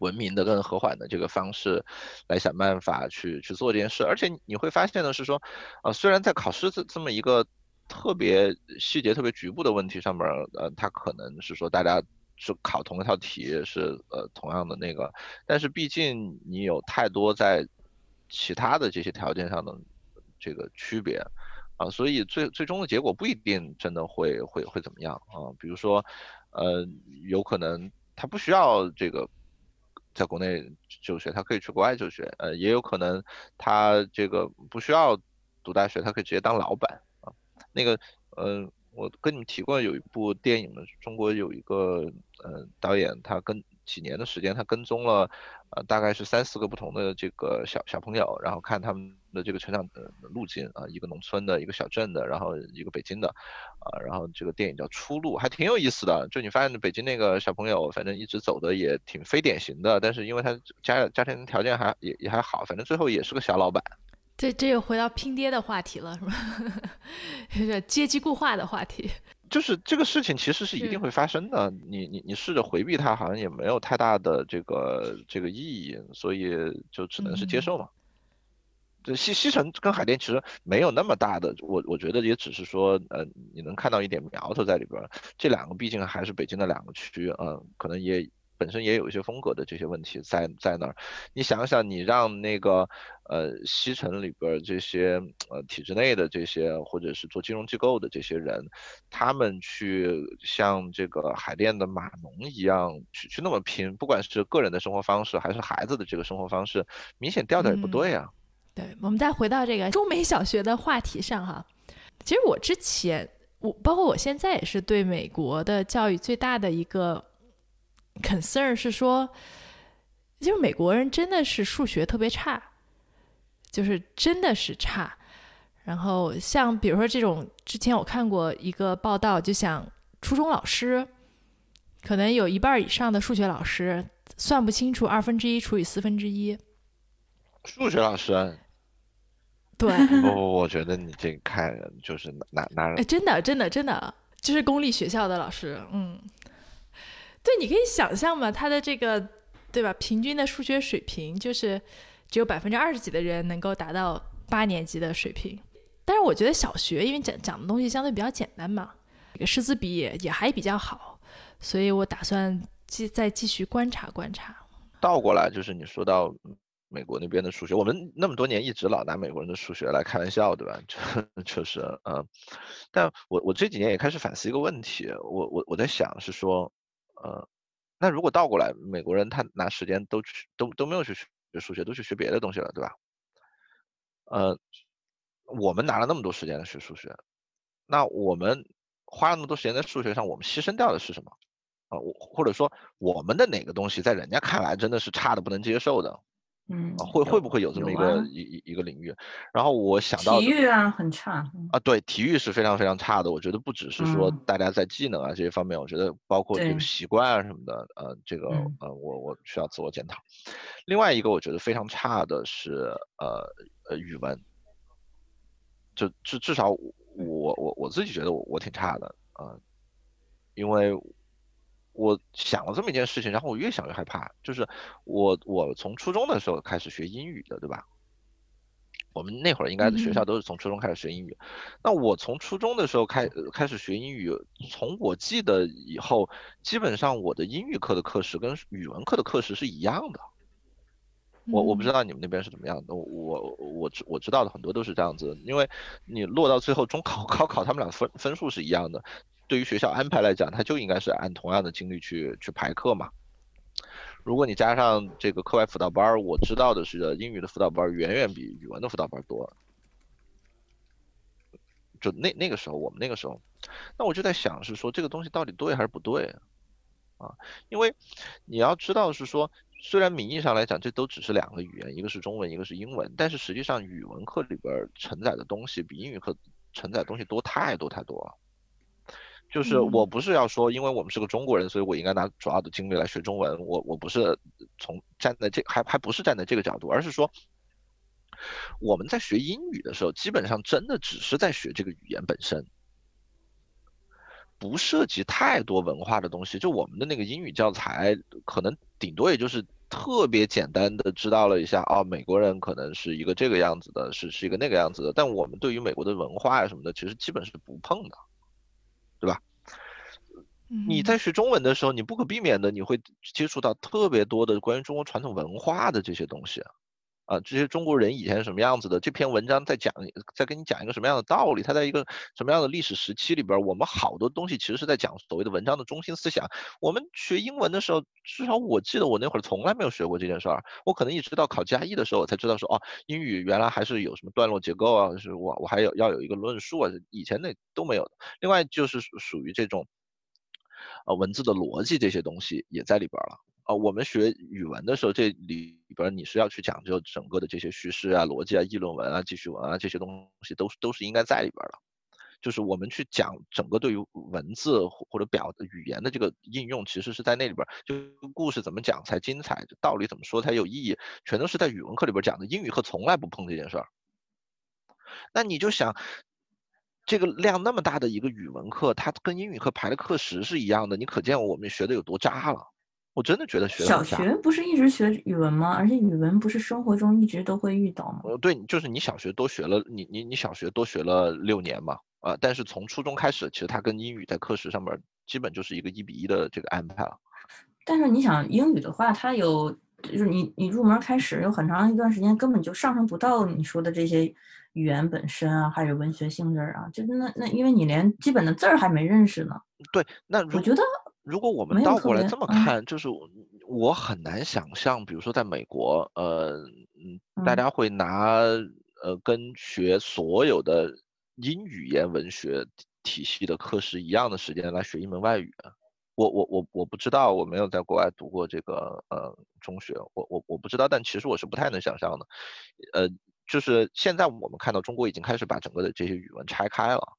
文明的、更和缓的这个方式，来想办法去去做这件事。而且你会发现的，是说，呃，虽然在考试这这么一个特别细节、特别局部的问题上面，呃，它可能是说大家是考同一套题，是呃同样的那个，但是毕竟你有太多在其他的这些条件上的这个区别啊，所以最最终的结果不一定真的会会会怎么样啊。比如说，呃，有可能他不需要这个。在国内就学，他可以去国外就学，呃，也有可能他这个不需要读大学，他可以直接当老板。那个，呃，我跟你们提过有一部电影嘛，中国有一个呃导演，他跟几年的时间，他跟踪了呃大概是三四个不同的这个小小朋友，然后看他们。的这个成长的路径啊，一个农村的，一个小镇的，然后一个北京的，啊，然后这个电影叫《出路》，还挺有意思的。就你发现北京那个小朋友，反正一直走的也挺非典型的，但是因为他家家庭条件还也也还好，反正最后也是个小老板。这这又回到拼爹的话题了，是吧？阶级固化的话题。就是这个事情其实是一定会发生的，你你你试着回避它，好像也没有太大的这个这个意义，所以就只能是接受嘛。这西西城跟海淀其实没有那么大的，我我觉得也只是说，呃，你能看到一点苗头在里边。这两个毕竟还是北京的两个区，嗯，可能也本身也有一些风格的这些问题在在那儿。你想想，你让那个呃西城里边这些呃体制内的这些，或者是做金融机构的这些人，他们去像这个海淀的码农一样去去那么拼，不管是个人的生活方式还是孩子的这个生活方式，明显调调也不对啊。对，我们再回到这个中美小学的话题上哈。其实我之前，我包括我现在也是对美国的教育最大的一个 concern 是说，就是美国人真的是数学特别差，就是真的是差。然后像比如说这种，之前我看过一个报道，就想初中老师，可能有一半以上的数学老师算不清楚二分之一除以四分之一。数学老师。对，不不，我觉得你这看就是哪哪哎，真的真的真的，就是公立学校的老师，嗯，对，你可以想象嘛，他的这个对吧？平均的数学水平就是只有百分之二十几的人能够达到八年级的水平。但是我觉得小学因为讲讲的东西相对比较简单嘛，这个师资比也也还比较好，所以我打算继再继续观察观察。倒过来就是你说到。美国那边的数学，我们那么多年一直老拿美国人的数学来开玩笑，对吧？就确实，嗯，但我我这几年也开始反思一个问题，我我我在想是说，呃，那如果倒过来，美国人他拿时间都去都都没有去学数学，都去学别的东西了，对吧？呃，我们拿了那么多时间来学数学，那我们花了那么多时间在数学上，我们牺牲掉的是什么？啊，我或者说我们的哪个东西在人家看来真的是差的不能接受的？嗯，会会不会有这么一个一一一个领域？然后我想到体育啊，很差啊，对，体育是非常非常差的。我觉得不只是说大家在技能啊这些方面，我觉得包括这个习惯啊什么的，呃，这个呃，我我需要自我检讨。另外一个我觉得非常差的是呃呃语文，就至至少我我我自己觉得我我挺差的啊，因为。我想了这么一件事情，然后我越想越害怕。就是我我从初中的时候开始学英语的，对吧？我们那会儿应该学校都是从初中开始学英语。那我从初中的时候开开始学英语，从我记得以后，基本上我的英语课的课时跟语文课的课时是一样的。我我不知道你们那边是怎么样的，我我知我知道的很多都是这样子，因为你落到最后中考 高考，他们俩分分数是一样的。对于学校安排来讲，它就应该是按同样的精力去去排课嘛。如果你加上这个课外辅导班，我知道的是英语的辅导班远远比语文的辅导班多。就那那个时候，我们那个时候，那我就在想，是说这个东西到底对还是不对啊？因为你要知道是说，虽然名义上来讲这都只是两个语言，一个是中文，一个是英文，但是实际上语文课里边承载的东西比英语课承载东西多太多太多了。就是我不是要说，因为我们是个中国人，所以我应该拿主要的精力来学中文。我我不是从站在这还还不是站在这个角度，而是说我们在学英语的时候，基本上真的只是在学这个语言本身，不涉及太多文化的东西。就我们的那个英语教材，可能顶多也就是特别简单的知道了一下，哦，美国人可能是一个这个样子的，是是一个那个样子的。但我们对于美国的文化呀什么的，其实基本是不碰的。对吧？你在学中文的时候，你不可避免的你会接触到特别多的关于中国传统文化的这些东西。啊，这些中国人以前是什么样子的？这篇文章在讲，在跟你讲一个什么样的道理？它在一个什么样的历史时期里边？我们好多东西其实是在讲所谓的文章的中心思想。我们学英文的时候，至少我记得我那会儿从来没有学过这件事儿。我可能一直到考加一的时候，我才知道说，哦，英语原来还是有什么段落结构啊，是我我还有要有一个论述啊，以前那都没有的。另外就是属于这种，呃，文字的逻辑这些东西也在里边了。啊，我们学语文的时候，这里边你是要去讲究整个的这些叙事啊、逻辑啊、议论文啊、记叙文啊这些东西，都是都是应该在里边的。就是我们去讲整个对于文字或者表语言的这个应用，其实是在那里边。就故事怎么讲才精彩，道理怎么说才有意义，全都是在语文课里边讲的。英语课从来不碰这件事儿。那你就想，这个量那么大的一个语文课，它跟英语课排的课时是一样的，你可见我们学的有多渣了。我真的觉得学小学不是一直学语文吗？而且语文不是生活中一直都会遇到吗？呃，对，就是你小学多学了，你你你小学多学了六年嘛，啊，但是从初中开始，其实它跟英语在课时上面基本就是一个一比一的这个安排了。但是你想英语的话，它有就是你你入门开始有很长一段时间根本就上升不到你说的这些语言本身啊，还有文学性质啊，就那那因为你连基本的字儿还没认识呢。对，那我觉得。如果我们倒过来这么看，就是我很难想象，比如说在美国，呃，嗯，大家会拿呃跟学所有的英语言文学体系的课时一样的时间来学一门外语。我我我我不知道，我没有在国外读过这个呃中学，我我我不知道，但其实我是不太能想象的。呃，就是现在我们看到中国已经开始把整个的这些语文拆开了，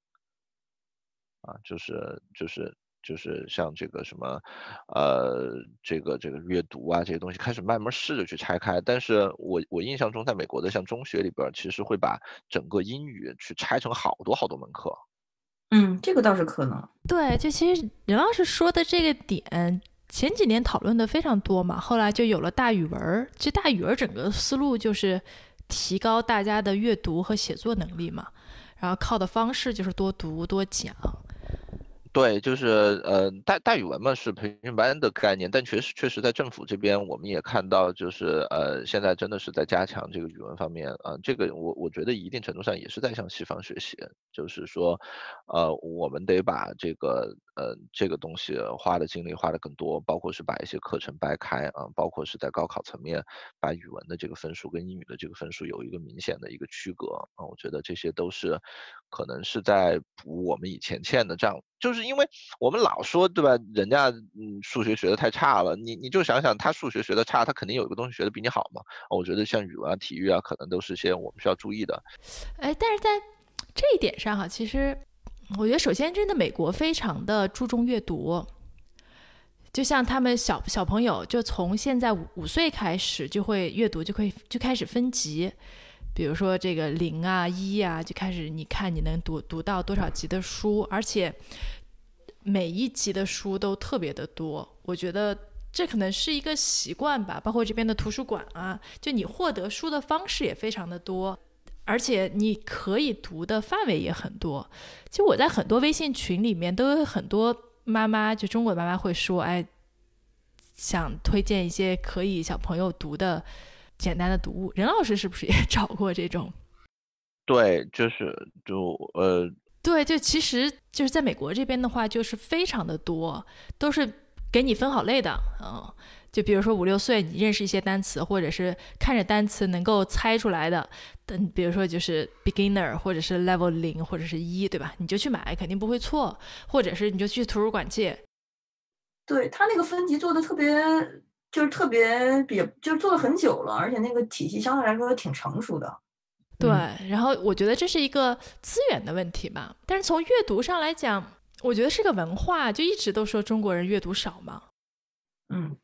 啊，就是就是。就是像这个什么，呃，这个这个阅读啊这些东西开始慢慢试着去拆开，但是我我印象中在美国的像中学里边，其实会把整个英语去拆成好多好多门课。嗯，这个倒是可能。对，就其实任老师说的这个点，前几年讨论的非常多嘛，后来就有了大语文。其实大语文整个思路就是提高大家的阅读和写作能力嘛，然后靠的方式就是多读多讲。对，就是呃，大大语文嘛是培训班的概念，但确实确实在政府这边，我们也看到，就是呃，现在真的是在加强这个语文方面啊，这个我我觉得一定程度上也是在向西方学习，就是说，呃，我们得把这个呃，这个东西花的精力花的更多，包括是把一些课程掰开啊，包括是在高考层面把语文的这个分数跟英语的这个分数有一个明显的一个区隔啊，我觉得这些都是可能是在补我们以前欠的账，就是因为我们老说对吧，人家嗯数学学的太差了，你你就想想他数学学的差，他肯定有一个东西学的比你好嘛，我觉得像语文啊、体育啊，可能都是些我们需要注意的。哎，但是在这一点上哈，其实。我觉得首先，真的美国非常的注重阅读，就像他们小小朋友，就从现在五五岁开始就会阅读，就可以就开始分级，比如说这个零啊一啊，就开始你看你能读读到多少级的书，而且每一级的书都特别的多。我觉得这可能是一个习惯吧，包括这边的图书馆啊，就你获得书的方式也非常的多。而且你可以读的范围也很多。其实我在很多微信群里面都有很多妈妈，就中国妈妈会说：“哎，想推荐一些可以小朋友读的简单的读物。”任老师是不是也 找过这种？对，就是就呃，对，就其实就是在美国这边的话，就是非常的多，都是给你分好类的，嗯。就比如说五六岁，你认识一些单词，或者是看着单词能够猜出来的，等比如说就是 beginner 或者是 level 零或者是一对吧？你就去买，肯定不会错。或者是你就去图书馆借。对他那个分级做的特别，就是特别，比就是做了很久了，而且那个体系相对来说挺成熟的。对，然后我觉得这是一个资源的问题吧。但是从阅读上来讲，我觉得是个文化，就一直都说中国人阅读少嘛。嗯。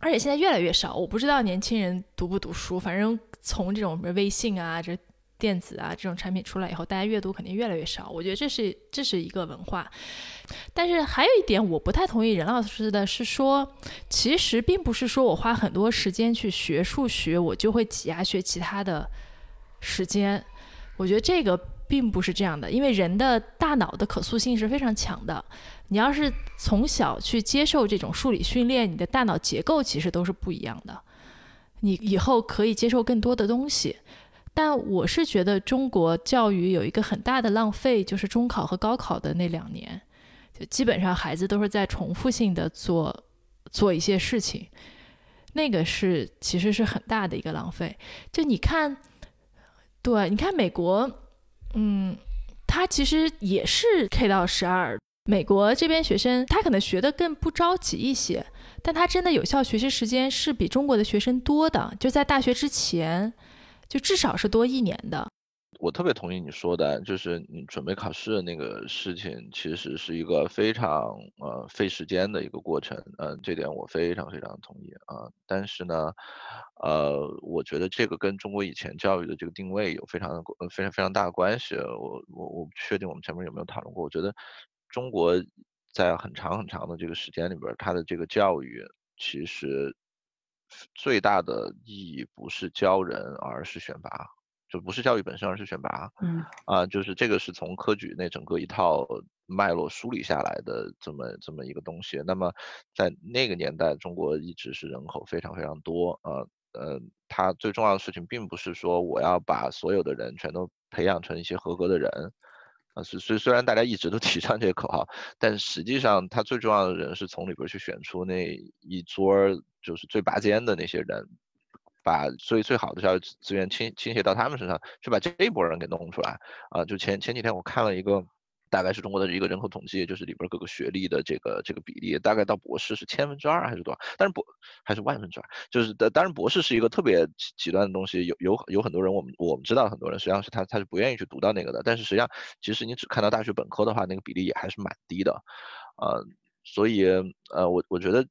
而且现在越来越少，我不知道年轻人读不读书。反正从这种微信啊、这电子啊这种产品出来以后，大家阅读肯定越来越少。我觉得这是这是一个文化。但是还有一点我不太同意任老师的是说，其实并不是说我花很多时间去学数学，我就会挤压学其他的时间。我觉得这个并不是这样的，因为人的大脑的可塑性是非常强的。你要是从小去接受这种数理训练，你的大脑结构其实都是不一样的。你以后可以接受更多的东西，但我是觉得中国教育有一个很大的浪费，就是中考和高考的那两年，就基本上孩子都是在重复性的做做一些事情，那个是其实是很大的一个浪费。就你看，对，你看美国，嗯，它其实也是 K 到十二。美国这边学生，他可能学的更不着急一些，但他真的有效学习时间是比中国的学生多的。就在大学之前，就至少是多一年的。我特别同意你说的，就是你准备考试的那个事情，其实是一个非常呃费时间的一个过程。嗯，这点我非常非常同意啊。但是呢，呃，我觉得这个跟中国以前教育的这个定位有非常非常非常大的关系。我我我不确定我们前面有没有讨论过。我觉得。中国在很长很长的这个时间里边，它的这个教育其实最大的意义不是教人，而是选拔，就不是教育本身，而是选拔。嗯，啊，就是这个是从科举那整个一套脉络梳理下来的这么这么一个东西。那么在那个年代，中国一直是人口非常非常多，呃呃，它最重要的事情并不是说我要把所有的人全都培养成一些合格的人。啊，虽虽虽然大家一直都提倡这些口号，但实际上他最重要的人是从里边去选出那一桌就是最拔尖的那些人，把最最好的教育资源倾倾斜到他们身上，去把这一波人给弄出来。啊，就前前几天我看了一个。大概是中国的一个人口统计，就是里边各个学历的这个这个比例，大概到博士是千分之二还是多少？但是博还是万分之二，就是的。当然博士是一个特别极端的东西，有有有很多人，我们我们知道很多人实际上是他他是不愿意去读到那个的。但是实际上，其实你只看到大学本科的话，那个比例也还是蛮低的，呃，所以呃我我觉得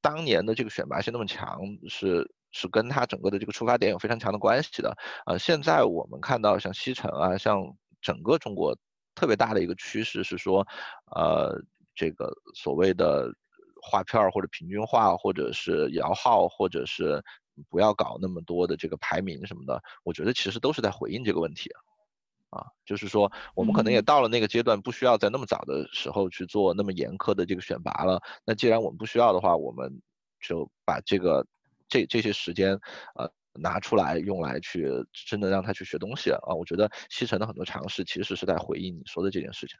当年的这个选拔性那么强，是是跟他整个的这个出发点有非常强的关系的。呃，现在我们看到像西城啊，像整个中国。特别大的一个趋势是说，呃，这个所谓的划片儿或者平均化，或者是摇号，或者是不要搞那么多的这个排名什么的，我觉得其实都是在回应这个问题，啊，就是说我们可能也到了那个阶段，不需要在那么早的时候去做那么严苛的这个选拔了。那既然我们不需要的话，我们就把这个这这些时间，呃。拿出来用来去真的让他去学东西啊！我觉得西城的很多尝试其实是在回应你说的这件事情。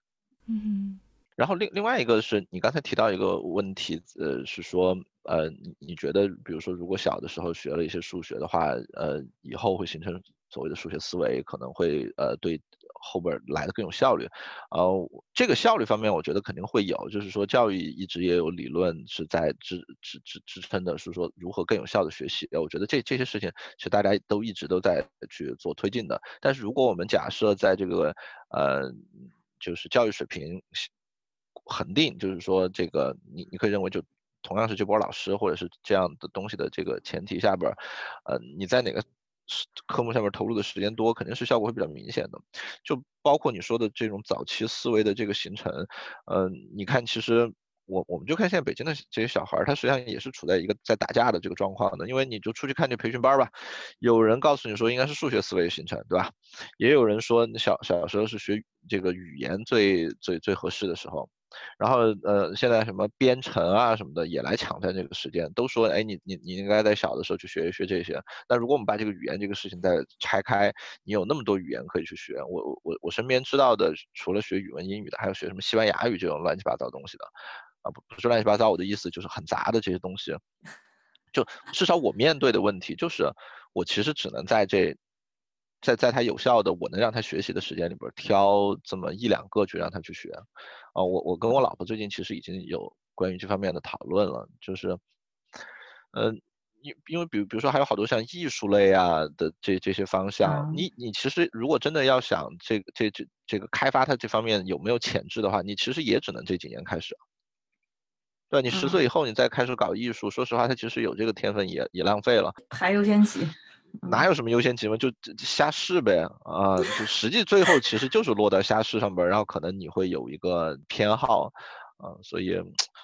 嗯，然后另另外一个是你刚才提到一个问题，呃，是说，呃，你你觉得，比如说，如果小的时候学了一些数学的话，呃，以后会形成所谓的数学思维，可能会呃对后边来的更有效率。呃，这个效率方面，我觉得肯定会有，就是说教育一直也有理论是在支支支支撑的，是说如何更有效的学习。我觉得这这些事情其实大家都一直都在去做推进的。但是如果我们假设在这个呃就是教育水平。恒定就是说，这个你你可以认为，就同样是这波老师或者是这样的东西的这个前提下边，呃，你在哪个科目下面投入的时间多，肯定是效果会比较明显的。就包括你说的这种早期思维的这个形成，嗯，你看，其实我我们就看现在北京的这些小孩，他实际上也是处在一个在打架的这个状况的，因为你就出去看这培训班吧，有人告诉你说应该是数学思维形成，对吧？也有人说你小小时候是学这个语言最最最合适的时候。然后呃，现在什么编程啊什么的也来抢占这个时间，都说哎，你你你应该在小的时候去学一学这些。那如果我们把这个语言这个事情再拆开，你有那么多语言可以去学。我我我身边知道的，除了学语文、英语的，还有学什么西班牙语这种乱七八糟东西的。啊，不不是乱七八糟，我的意思就是很杂的这些东西。就至少我面对的问题就是，我其实只能在这。在在他有效的，我能让他学习的时间里边挑这么一两个去让他去学，啊，我我跟我老婆最近其实已经有关于这方面的讨论了，就是，嗯，因因为比如比如说还有好多像艺术类啊的这这些方向，你你其实如果真的要想这个这这这个开发他这方面有没有潜质的话，你其实也只能这几年开始，对，你十岁以后你再开始搞艺术，说实话他其实有这个天分也也浪费了，排优先级。哪有什么优先级嘛，就瞎试呗啊！就实际最后其实就是落到瞎试上边，然后可能你会有一个偏好啊，所以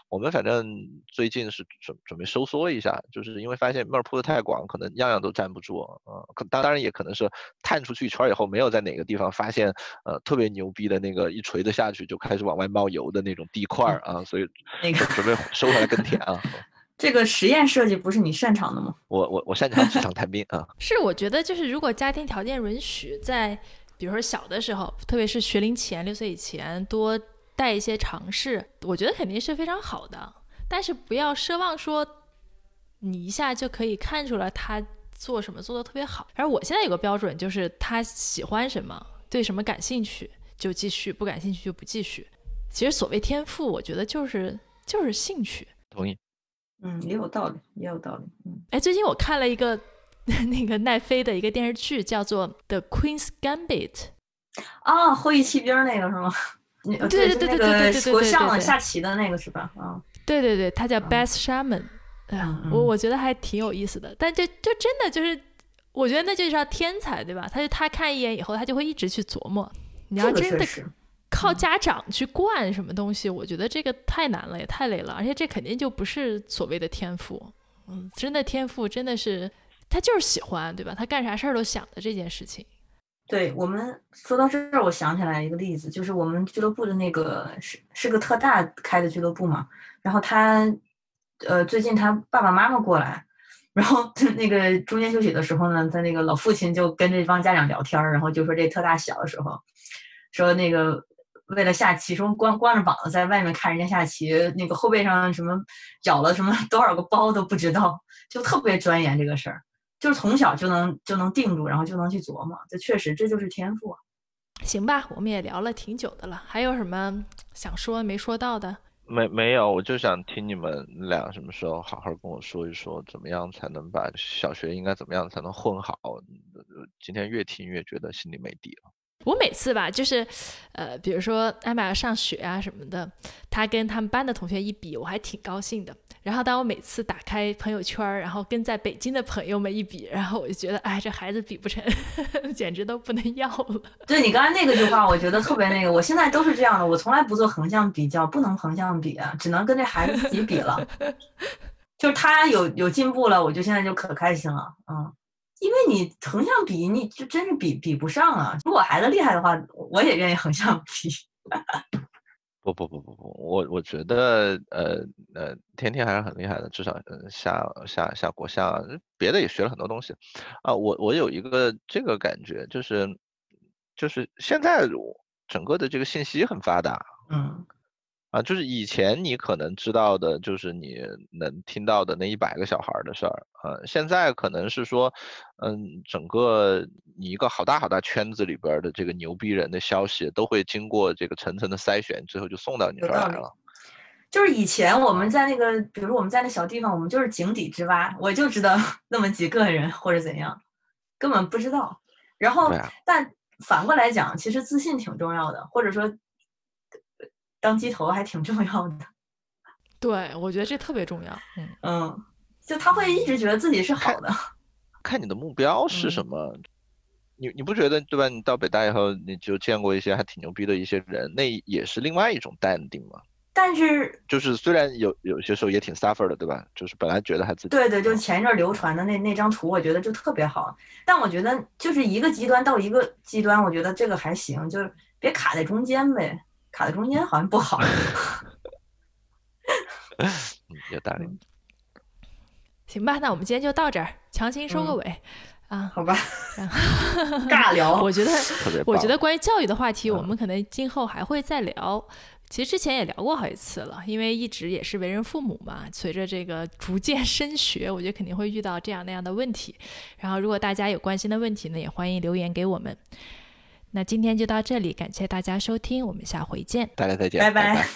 我们反正最近是准准备收缩一下，就是因为发现面铺的太广，可能样样都站不住啊。可当然也可能是探出去一圈以后，没有在哪个地方发现呃特别牛逼的那个一锤子下去就开始往外冒油的那种地块啊，所以那个准备收回来耕田啊。这个实验设计不是你擅长的吗？我我我擅长纸上谈兵啊。是，我觉得就是如果家庭条件允许，在比如说小的时候，特别是学龄前六岁以前，多带一些尝试，我觉得肯定是非常好的。但是不要奢望说你一下就可以看出来他做什么做的特别好。而我现在有个标准，就是他喜欢什么，对什么感兴趣就继续，不感兴趣就不继续。其实所谓天赋，我觉得就是就是兴趣。同意。嗯，也有道理，也有道理。嗯。哎，最近我看了一个，那个奈飞的一个电视剧，叫做 The Queen's Gambit。啊，后羿弃兵那个是吗？对对对对对对对。我上了，下棋的那个是吧？啊。对对对，他叫 Beth Sherman。哎呀，我我觉得还挺有意思的，但就就真的就是，我觉得那就是要天才，对吧？他就他看一眼以后，他就会一直去琢磨。你要真的。靠家长去惯什么东西，我觉得这个太难了，也太累了，而且这肯定就不是所谓的天赋。嗯，真的天赋真的是他就是喜欢，对吧？他干啥事儿都想的这件事情。对我们说到这儿，我想起来一个例子，就是我们俱乐部的那个是是个特大开的俱乐部嘛，然后他呃最近他爸爸妈妈过来，然后 那个中间休息的时候呢，他那个老父亲就跟这帮家长聊天儿，然后就说这特大小的时候，说那个。为了下棋，说光光着膀子在外面看人家下棋，那个后背上什么咬了什么多少个包都不知道，就特别钻研这个事儿，就是从小就能就能定住，然后就能去琢磨，这确实这就是天赋。行吧，我们也聊了挺久的了，还有什么想说没说到的？没没有，我就想听你们俩什么时候好好跟我说一说，怎么样才能把小学应该怎么样才能混好？今天越听越觉得心里没底了。我每次吧，就是，呃，比如说艾玛上学啊什么的，他跟他们班的同学一比，我还挺高兴的。然后当我每次打开朋友圈，然后跟在北京的朋友们一比，然后我就觉得，哎，这孩子比不成，简直都不能要了。对你刚才那个句话，我觉得特别那个。我现在都是这样的，我从来不做横向比较，不能横向比啊，只能跟这孩子自己比了。就是他有有进步了，我就现在就可开心了，嗯。因为你横向比，你就真是比比不上啊！如果孩子厉害的话，我也愿意横向比。不不不不不，我我觉得呃呃，天天还是很厉害的，至少嗯下下下国下，别的也学了很多东西啊。我我有一个这个感觉，就是就是现在整个的这个信息很发达，嗯，啊，就是以前你可能知道的，就是你能听到的那一百个小孩的事儿，呃，现在可能是说，嗯，整个你一个好大好大圈子里边的这个牛逼人的消息，都会经过这个层层的筛选，最后就送到你这儿来了。就是以前我们在那个，比如说我们在那小地方，我们就是井底之蛙，我就知道 那么几个人或者怎样，根本不知道。然后，但反过来讲，其实自信挺重要的，或者说。当鸡头还挺重要的，对我觉得这特别重要。嗯嗯，就他会一直觉得自己是好的。看你的目标是什么，你你不觉得对吧？你到北大以后，你就见过一些还挺牛逼的一些人，那也是另外一种淡定嘛。但是就是虽然有有些时候也挺 suffer 的，对吧？就是本来觉得还自己对对，就前一阵流传的那那张图，我觉得就特别好。但我觉得就是一个极端到一个极端，我觉得这个还行，就是别卡在中间呗。卡在中间好像不好。有道理。行吧，那我们今天就到这儿，强行收个尾啊？好吧。尬聊。我觉得，我觉得关于教育的话题，我们可能今后还会再聊。其实之前也聊过好几次了，因为一直也是为人父母嘛，随着这个逐渐升学，我觉得肯定会遇到这样那样的问题。然后，如果大家有关心的问题呢，也欢迎留言给我们。那今天就到这里，感谢大家收听，我们下回见，大家再见，拜拜。